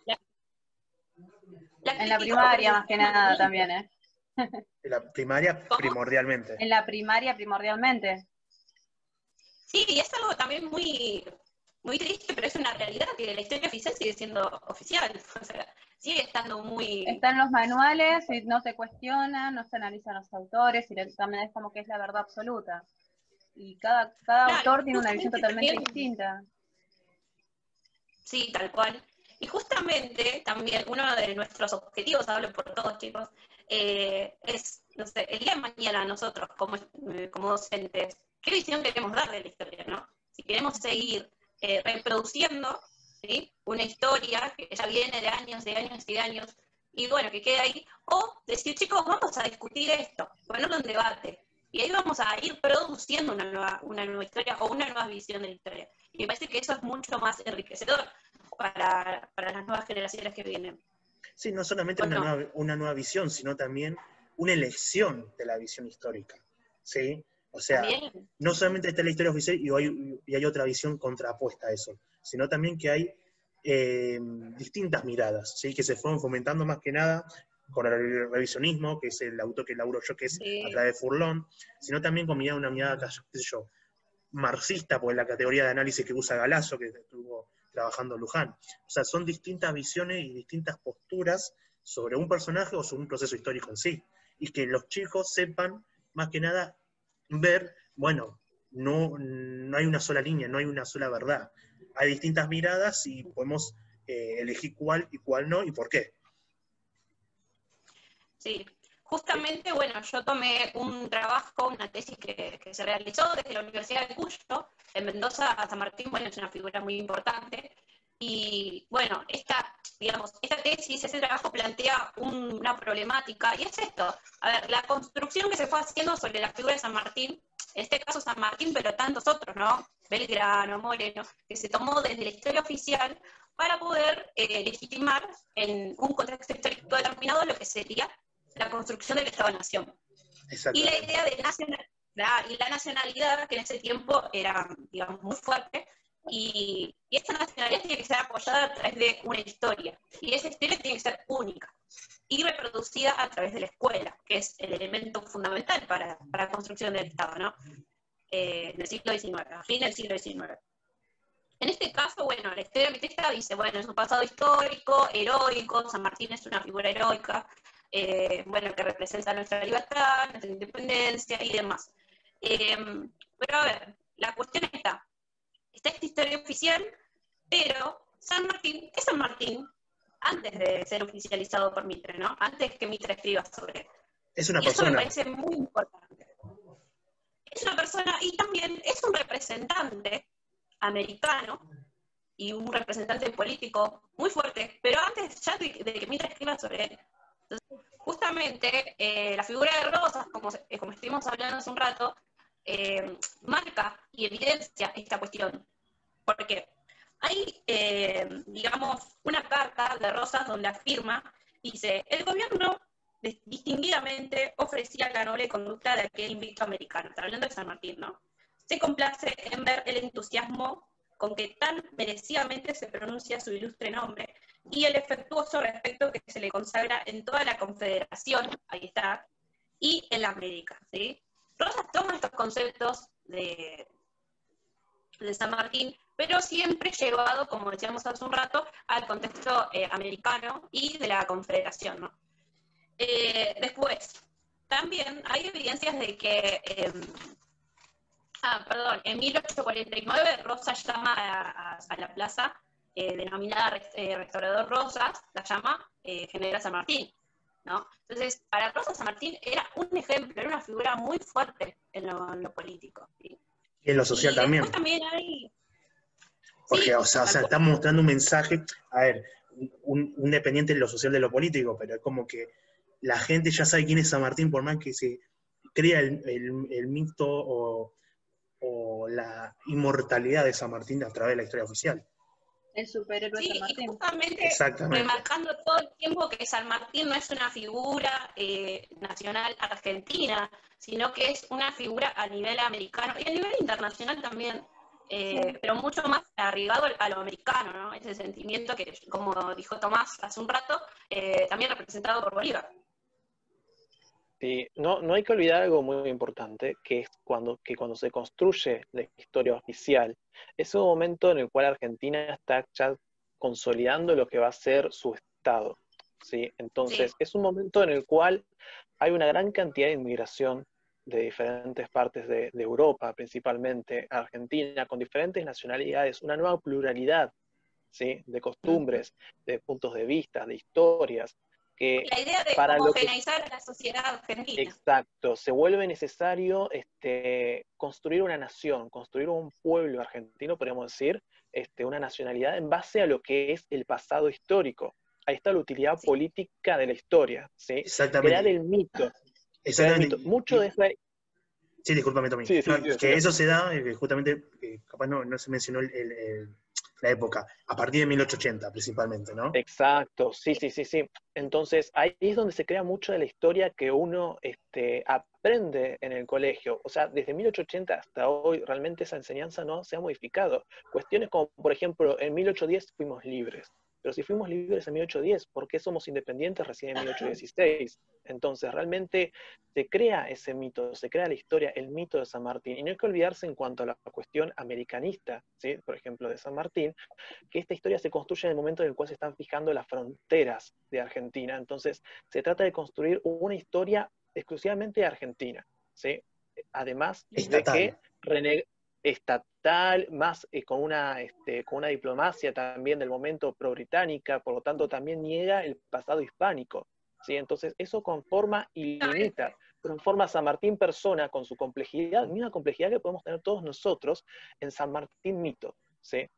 en la primaria más que nada también, ¿eh? En la primaria (laughs) primordialmente. En la primaria primordialmente. Sí, y es algo también muy, muy triste, pero es una realidad que la historia oficial sigue siendo oficial. (laughs) O sea, sigue estando muy... Están los manuales, y no se cuestionan, no se analizan los autores, y también es como que es la verdad absoluta. Y cada, cada autor tiene una visión totalmente distinta. Sí, tal cual. Y justamente también uno de nuestros objetivos, hablo por todos chicos, eh, es, no sé, el día de mañana nosotros como, eh, como docentes, ¿qué visión queremos dar de la historia, no? Si queremos seguir eh, reproduciendo una historia que ya viene de años, de años y de años, y bueno, que quede ahí, o decir, chicos, vamos a discutir esto, ponerlo en debate, y ahí vamos a ir produciendo una nueva, una nueva historia o una nueva visión de la historia. Y me parece que eso es mucho más enriquecedor para, las nuevas generaciones que vienen. Sí, no solamente una, nueva, una nueva visión, sino también una elección de la visión histórica. ¿sí? O sea, no solamente está la historia oficial y hay, y hay, otra visión contrapuesta a eso, sino también que hay eh, distintas miradas, ¿sí? que se fueron fomentando más que nada con el revisionismo, que es el autor que laburo yo, que es a través de Furlón, sino también con una mirada, qué sé yo, marxista, por la categoría de análisis que usa Galazo, que estuvo trabajando Luján. O sea, son distintas visiones y distintas posturas sobre un personaje o sobre un proceso histórico en sí. Y que los chicos sepan, más que nada, ver, bueno, no, no hay una sola línea, no hay una sola verdad. Hay distintas miradas y podemos eh, elegir cuál y cuál no y por qué. Sí, justamente, bueno, yo tomé un trabajo, una tesis que, se realizó desde la Universidad de Cuyo, en Mendoza, San Martín, bueno, es una figura muy importante. Y bueno, esta, digamos, esta tesis, ese trabajo plantea una problemática, y es esto, a ver, la construcción que se fue haciendo sobre la figura de San Martín, en este caso San Martín, pero tantos otros, ¿no? Belgrano, Moreno, que se tomó desde la historia oficial para poder eh, legitimar en un contexto histórico determinado lo que sería la construcción del Estado-Nación. Y la idea de nacionalidad, y la nacionalidad, que en ese tiempo era, digamos, muy fuerte, y, esta nacionalidad tiene que ser apoyada a través de una historia, y esa historia tiene que ser única y reproducida a través de la escuela, que es el elemento fundamental para, para la construcción del Estado, ¿no? Eh, del siglo XIX, a fin del siglo XIX. En este caso, bueno, la historia mitrista dice, bueno, es un pasado histórico, heroico, San Martín es una figura heroica, eh, bueno, que representa nuestra libertad, nuestra independencia y demás. Em, pero a ver, la cuestión está, esta historia oficial, pero San Martín, ¿qué es San Martín? Antes de ser oficializado por Mitre, ¿no? Antes que Mitre escriba sobre él. Es una persona. Eso me parece muy importante. Es una persona y también es un representante americano y un representante político muy fuerte, pero antes ya de, de que Mitre escriba sobre él, entonces, justamente eh, la figura de Rosas, como, como estuvimos hablando hace un rato, eh, marca y evidencia esta cuestión. Porque hay, digamos, una carta de Rosas donde afirma, dice, el gobierno distinguidamente ofrecía la noble conducta de aquel invicto americano, está hablando de San Martín, ¿no? Se complace en ver el entusiasmo con que tan merecidamente se pronuncia su ilustre nombre y el efectuoso respeto que se le consagra en toda la confederación, ahí está, y en la América. ¿sí? Rosas toma estos conceptos de San Martín, pero siempre llevado, como decíamos hace un rato, al contexto eh, americano y de la confederación. ¿no? Eh, después, también hay evidencias de que, em, ah, perdón, en 1849 Rosas llama a la plaza eh, denominada eh, Restaurador Rosas, la llama eh, General San Martín. ¿no? Entonces, para Rosas San Martín era un ejemplo, era una figura muy fuerte en lo, político. Y en lo social también. también hay... Porque, o sea, estamos mostrando un mensaje, a ver, un, un, dependiente de lo social de lo político, pero es como que la gente ya sabe quién es San Martín, por más que se crea el, mito o, la inmortalidad de San Martín a través de la historia oficial. El superhéroe sí, San Martín. justamente remarcando todo el tiempo que San Martín no es una figura eh, nacional argentina, sino que es una figura a nivel americano y a nivel internacional también. Eh, pero mucho más arribado a lo americano, ¿no? Ese sentimiento que, como dijo Tomás hace un rato, eh, también representado por Bolívar. Sí, no, no hay que olvidar algo muy importante, que es cuando, que cuando se construye la historia oficial, es un momento en el cual Argentina está ya consolidando lo que va a ser su Estado. ¿sí? Entonces, es un momento en el cual hay una gran cantidad de inmigración de diferentes partes de, Europa, principalmente Argentina, con diferentes nacionalidades, una nueva pluralidad ¿sí? de costumbres, de puntos de vista, de historias. Que la idea de para homogeneizar a la sociedad argentina. Exacto, se vuelve necesario este, construir una nación, construir un pueblo argentino, podríamos decir, este, una nacionalidad en base a lo que es el pasado histórico. Ahí está la utilidad política de la historia, ¿sí? Exactamente. Crear el mito, Exactamente. Mucho de esa... Sí, discúlpame, Tommy. Sí, que eso se da, eh, justamente, eh, capaz no, no, se mencionó la época, a partir de 1880 principalmente, ¿no? Exacto, sí, sí, sí, sí. Entonces, ahí es donde se crea mucho de la historia que uno este, aprende en el colegio. O sea, desde 1880 hasta hoy, realmente esa enseñanza no se ha modificado. Cuestiones como, por ejemplo, en 1810 fuimos libres. Pero si fuimos libres en 1810, ¿por qué somos independientes recién en 1816? Entonces, realmente se crea ese mito, se crea la historia, el mito de San Martín. Y no hay que olvidarse en cuanto a la cuestión americanista, ¿sí? por ejemplo, de San Martín, que esta historia se construye en el momento en el cual se están fijando las fronteras de Argentina. Entonces, se trata de construir una historia exclusivamente argentina. ¿sí? Además de que estatal, más eh, con, una, este, con una diplomacia también del momento pro-británica, por lo tanto también niega el pasado hispánico. ¿sí? Entonces eso conforma y limita, conforma a San Martín persona con su complejidad, misma complejidad que podemos tener todos nosotros en San Martín mito. ¿sí?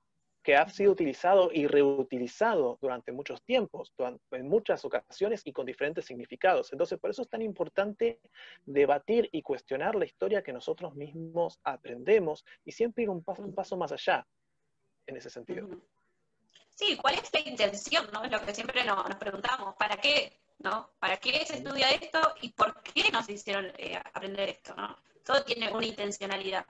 Que ha sido utilizado y reutilizado durante muchos tiempos, en muchas ocasiones y con diferentes significados. Entonces, por eso es tan importante debatir y cuestionar la historia que nosotros mismos aprendemos y siempre ir un paso, un paso más allá en ese sentido. Sí, ¿cuál es la intención? ¿no? Es lo que siempre nos, preguntamos, ¿para qué? ¿no? ¿Para qué se estudia esto y por qué nos hicieron eh, aprender esto? ¿no? Todo tiene una intencionalidad.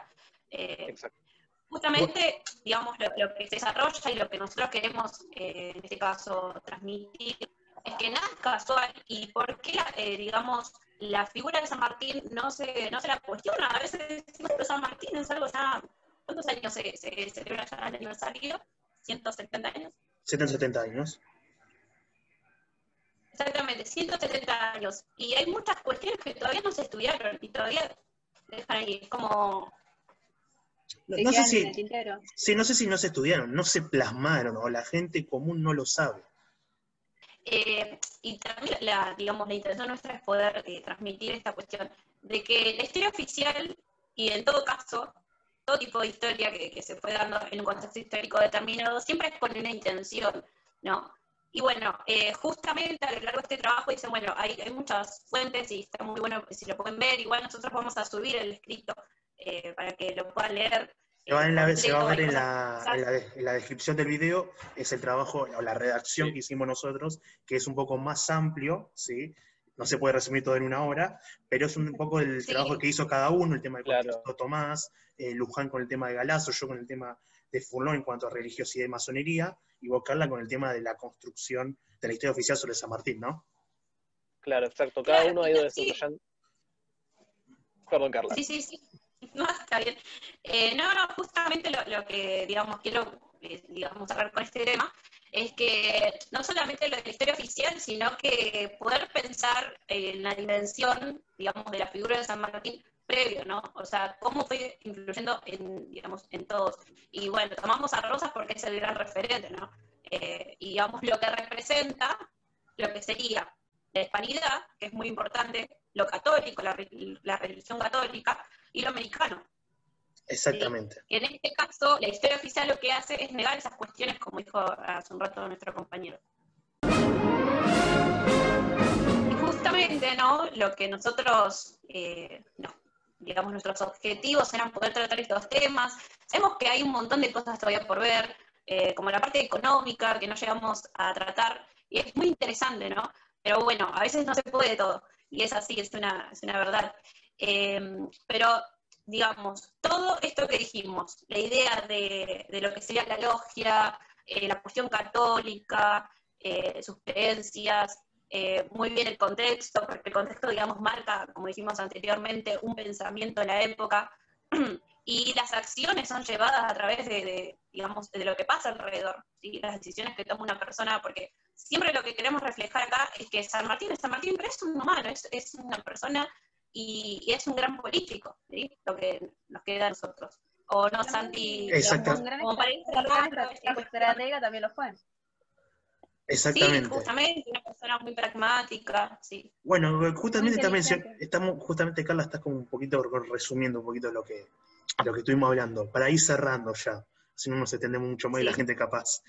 Eh, Exacto justamente, digamos, lo, que se desarrolla y lo que nosotros queremos, eh, en este caso, transmitir, es que nada es casual y por qué, eh, digamos, la figura de San Martín no se, no se la cuestiona. A veces decimos que San Martín es algo ya, ¿cuántos años se, se celebra ya el aniversario? ¿170 años? 170 años. Exactamente, 170 años. Y hay muchas cuestiones que todavía no se estudiaron y todavía dejan ahí, como no, sé si, sí, no sé si no se estudiaron, no se plasmaron o la gente común no lo sabe. Eh, y también la, digamos, la intención nuestra es poder eh, transmitir esta cuestión de que la historia oficial y en todo caso todo tipo de historia que, se fue dando en un contexto histórico determinado siempre es con una intención, ¿no? Y bueno, eh, justamente a lo largo de este trabajo dicen, bueno, hay, hay, muchas fuentes y está muy bueno si lo pueden ver, igual nosotros vamos a subir el escrito eh, para que lo puedan leer. Se va, a ver en la, descripción del video, es el trabajo o la redacción que hicimos nosotros, que es un poco más amplio, ¿sí? No se puede resumir todo en una hora, pero es un poco el trabajo que hizo cada uno, el tema de claro. Tomás, eh, Luján con el tema de Galazo, yo con el tema de Furlón en cuanto a religiosidad y masonería, y vos, Carla, con el tema de la construcción de la historia oficial sobre San Martín, ¿no? Claro, exacto. Cada uno ha ido desarrollando. Perdón, Carla. Sí, sí, sí. (laughs) No, está bien. Eh, no, no, justamente lo, que, digamos, quiero, eh, digamos, hablar con este tema es que no solamente lo de la historia oficial, sino que poder pensar en la dimensión, digamos, de la figura de San Martín previo, ¿no? O sea, cómo fue influyendo en, digamos, en todos. Y bueno, tomamos a Rosas porque es el gran referente, ¿no? Eh, y digamos, lo que representa, lo que sería la hispanidad, que es muy importante, lo católico, la, la religión católica, y lo americano. Exactamente. Y en este caso, la historia oficial lo que hace es negar esas cuestiones, como dijo hace un rato nuestro compañero. Y justamente, ¿no? Lo que nosotros, eh, no, digamos, nuestros objetivos eran poder tratar estos temas. Sabemos que hay un montón de cosas todavía por ver, eh, como la parte económica que no llegamos a tratar, y es muy interesante, ¿no? Pero bueno, a veces no se puede todo, y es así, es una, es una verdad. Em, pero, digamos, todo esto que dijimos, la idea de, de lo que sería la logia, eh, la cuestión católica, eh, sus creencias, eh, muy bien el contexto, porque el contexto, digamos, marca, como dijimos anteriormente, un pensamiento de la época, (clears throat) y las acciones son llevadas a través de, digamos, de lo que pasa alrededor, ¿sí? las decisiones que toma una persona, porque siempre lo que queremos reflejar acá es que San Martín es San Martín, pero es un humano, es, es una persona y, es un gran político, ¿sí? lo que nos queda a nosotros. O no, Santi, Exacto. Un gran estratega también lo fue. Exactamente. Sí, justamente, una persona muy pragmática, sí. Bueno, justamente también, estamos, justamente Carla está como un poquito resumiendo un poquito lo que, lo que estuvimos hablando, para ir cerrando ya, si no nos extendemos mucho más y la gente capaz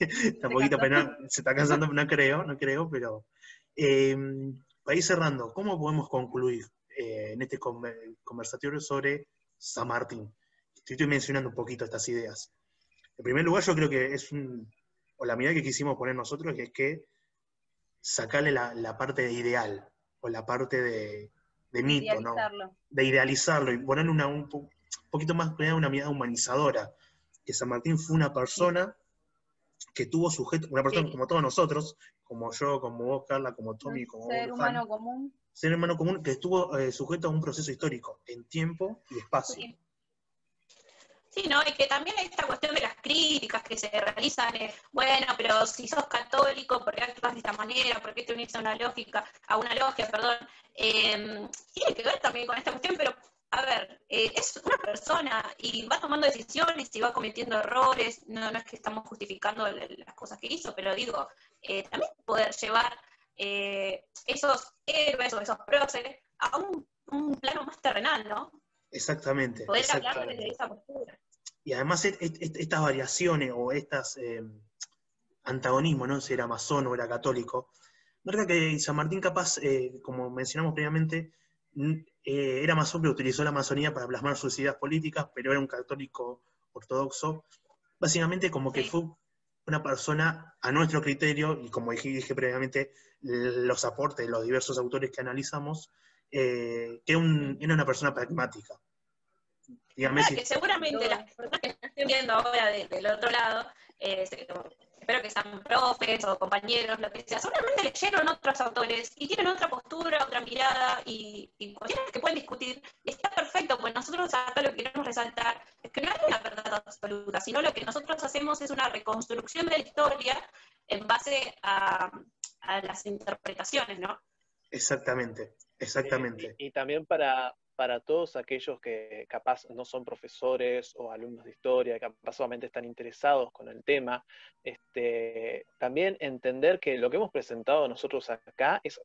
(laughs) pena, se está cansando, no creo, no creo, pero eh, para ir cerrando, ¿cómo podemos concluir eh, en este conversatorio sobre San Martín? Estoy mencionando un poquito estas ideas. En primer lugar, yo creo que es un, o la medida que quisimos poner nosotros, es que sacarle la, parte de ideal, o la parte de, mito, ¿no? De idealizarlo y ponerle una, un poquito más una mirada humanizadora. Que San Martín fue una persona que tuvo sujeto, una persona como todos nosotros, como yo, como vos, Carla, como Tommy, como Ser humano común. Ser humano común que estuvo eh, sujeto a un proceso histórico en tiempo y espacio. Sí, ¿no? Y que también hay esta cuestión de las críticas que se realizan, bueno, pero si sos católico, ¿por qué actúas de esta manera? ¿Por qué te unís a una lógica, a una logia, perdón? Em, tiene que ver también con esta cuestión, pero a ver, eh, es una persona y va tomando decisiones y va cometiendo errores, no, no es que estamos justificando las cosas que hizo, pero digo, eh, también poder llevar eh, esos héroes o esos próceres a un, un plano más terrenal, ¿no? Exactamente. Poder hablar desde esa postura. Y además estas variaciones o estas eh, antagonismos, ¿no? Si era masón o era católico, marca que San Martín capaz, como mencionamos previamente, eh, era masón, pero utilizó la masonía para plasmar sus ideas políticas, pero era un católico ortodoxo. Básicamente como que fue una persona a nuestro criterio, y como dije, previamente, los aportes de los diversos autores que analizamos, que era una persona pragmática. Dígame Que seguramente las personas que estén viendo ahora del otro lado, eh, espero que sean profes o compañeros, lo que sea, seguramente leyeron otros autores y tienen otra postura, otra mirada y, y cuestiones que pueden discutir. Y está perfecto, pues nosotros acá lo que queremos resaltar es que no hay una verdad absoluta, sino lo que nosotros hacemos es una reconstrucción de la historia en base a, a las interpretaciones, ¿no? Exactamente, exactamente. y, también para, para todos aquellos que capaz no son profesores o alumnos de historia, que capaz solamente están interesados con el tema, este, también entender que lo que hemos presentado nosotros acá es,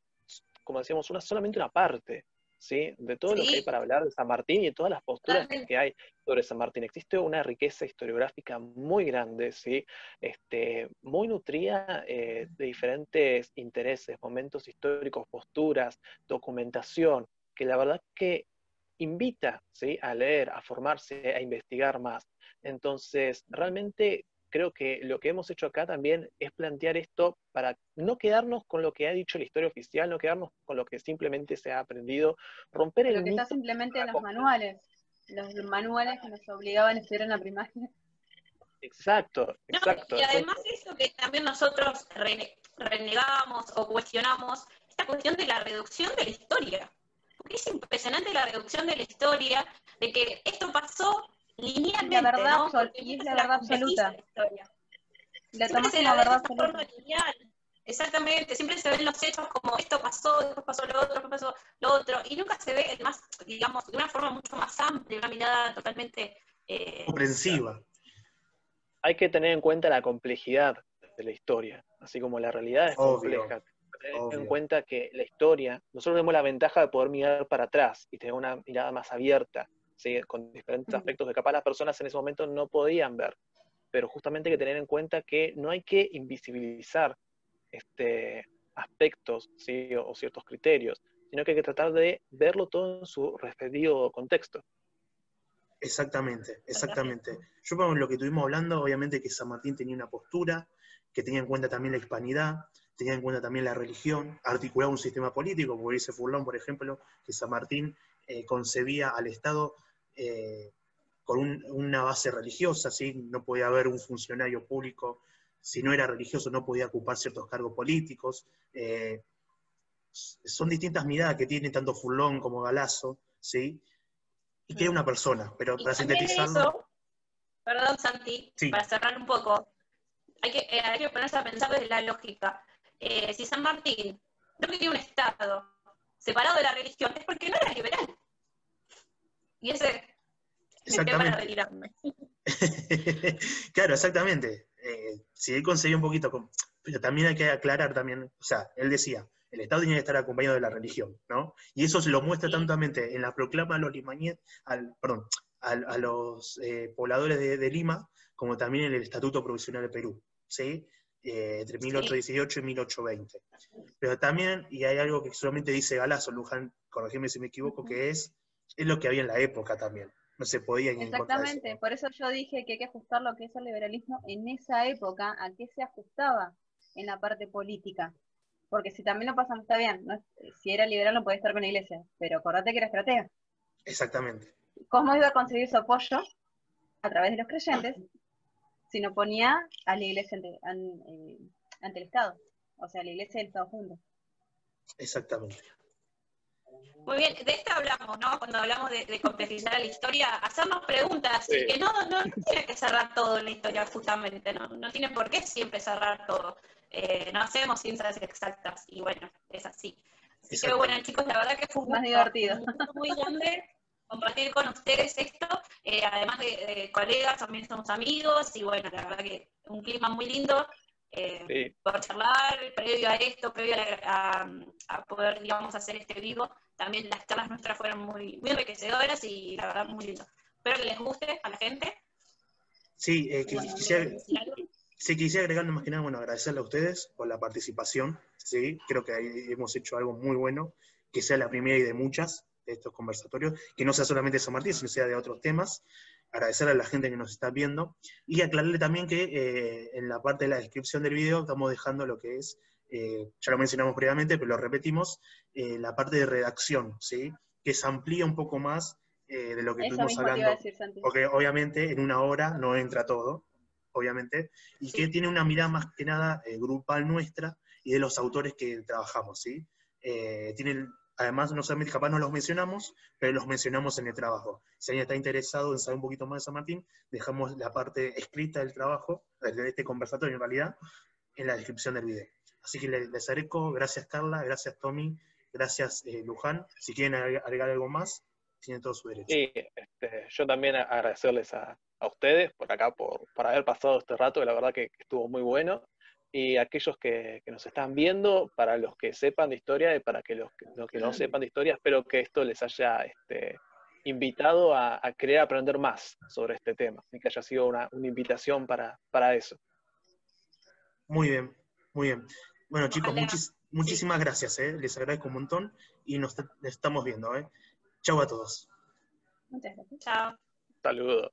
como decíamos, una, solamente una parte. ¿Sí? de todo lo que hay para hablar de San Martín y todas las posturas que hay sobre San Martín. Existe una riqueza historiográfica muy grande, ¿sí? este, muy nutrida eh, de diferentes intereses, momentos históricos, posturas, documentación, que la verdad que invita ¿sí? a leer, a formarse, a investigar más. Entonces, realmente creo que lo que hemos hecho acá también es plantear esto para no quedarnos con lo que ha dicho la historia oficial, no quedarnos con lo que simplemente se ha aprendido, romper el Lo que está simplemente en los manuales, los manuales que nos obligaban a estudiar en la primaria. Exacto, exacto. y además eso que también nosotros renegamos o cuestionamos, esta cuestión de la reducción de la historia es impresionante la reducción de la historia, de que esto pasó linealmente. La verdad, ¿no? y es la verdad absoluta. La siempre se la, verdad de forma lineal. Exactamente, siempre se ven los hechos como esto pasó, después pasó lo otro, después pasó lo otro, y nunca se ve más, digamos, de una forma mucho más amplia, una mirada totalmente eh, comprensiva. Hay que tener en cuenta la complejidad de la historia, así como la realidad es compleja tener en cuenta que la historia, nosotros tenemos la ventaja de poder mirar para atrás y tener una mirada más abierta, con diferentes aspectos que capaz las personas en ese momento no podían ver. Pero justamente hay que tener en cuenta que no hay que invisibilizar este, aspectos ¿sí? o, ciertos criterios, sino que hay que tratar de verlo todo en su respectivo contexto. Exactamente, exactamente. Yo por lo que estuvimos hablando, obviamente que San Martín tenía una postura, que tenía en cuenta también la hispanidad, tenía en cuenta también la religión, articulaba un sistema político, como dice Furlón, por ejemplo, que San Martín eh, concebía al Estado eh, con una base religiosa, ¿sí? no podía haber un funcionario público, si no era religioso no podía ocupar ciertos cargos políticos. Eh, son distintas miradas que tiene tanto Furlón como Galazo, ¿sí? y que es una persona, pero para sintetizarlo... perdón Santi, para cerrar un poco, hay que, hay que ponerse a pensar desde la lógica. Eh, si San Martín no quería un Estado separado de la religión, es porque no era liberal. Y ese es el tema de (laughs) claro, exactamente. Eh, si él conseguía un poquito, pero también hay que aclarar también, o sea, él decía, el Estado tenía que estar acompañado de la religión, ¿no? Y eso se lo muestra tantamente en la proclama a los limañes, al, perdón, a, los eh, pobladores de, de, Lima, como también en el Estatuto Provisional de Perú, ¿sí? Eh, entre 1818 y 1820. Pero también, y hay algo que solamente dice Galazo, Luján, corregime si me equivoco, que es, es lo que había en la época también. No se podía Exactamente, por eso yo dije que hay que ajustar lo que es el liberalismo en esa época, a qué se ajustaba en la parte política. Porque si también lo pasan, está bien, si era liberal no podía estar con la iglesia, pero acordate que era estratega. Exactamente. ¿Cómo iba a conseguir su apoyo? A través de los creyentes, sino ponía a la iglesia ante, eh, ante, el Estado, o sea, la iglesia y el Estado juntos. Exactamente. Muy bien, de esto hablamos, ¿no? Cuando hablamos de, complejizar la historia, hacernos preguntas, que no, no, tiene que cerrar todo en la historia, justamente, ¿no? No tiene por qué siempre cerrar todo. Eh, no hacemos ciencias exactas, y bueno, es así. Así que bueno, chicos, la verdad que fue un más divertido. Muy grande compartir con ustedes esto, eh, además de, colegas, también somos amigos, y bueno, la verdad que un clima muy lindo eh, por charlar, previo a esto, previo a, poder, digamos, hacer este vivo, también las charlas nuestras fueron muy, muy enriquecedoras y la verdad muy lindo. Espero que les guste a la gente. Sí, eh, quisiera, quisiera agregar más que nada, bueno, agradecerle a ustedes por la participación, sí, creo que hemos hecho algo muy bueno, que sea la primera y de muchas, estos conversatorios, que no sea solamente de San Martín, sino sea de otros temas. Agradecer a la gente que nos está viendo y aclararle también que eh, en la parte de la descripción del video estamos dejando lo que es, eh, ya lo mencionamos previamente, pero lo repetimos, eh, la parte de redacción, ¿sí? que se amplía un poco más de lo que estuvimos hablando. porque obviamente en una hora no entra todo, obviamente, y que tiene una mirada más que nada grupal nuestra y de los autores que trabajamos, ¿sí? tiene Además, no solamente capaz no los mencionamos, pero los mencionamos en el trabajo. Si alguien está interesado en saber un poquito más de San Martín, dejamos la parte escrita del trabajo, de este conversatorio en realidad, en la descripción del video. Así que les agradezco, gracias Carla, gracias Tommy, gracias eh, Luján. Si quieren agregar algo más, tienen todo su derecho. Sí, este, yo también agradecerles a, ustedes por acá, por, por haber pasado este rato, que la verdad que estuvo muy bueno y aquellos que, que, nos están viendo, para los que sepan de historia y para que los, los que no sepan de historia, espero que esto les haya este, invitado a, a, querer aprender más sobre este tema y que haya sido una, una invitación para, para, eso. Muy bien, muy bien. Bueno chicos, muchis, muchísimas gracias, ¿eh? les agradezco un montón y nos estamos viendo. ¿eh? Chau a todos. Muchas gracias. Chao. Saludos.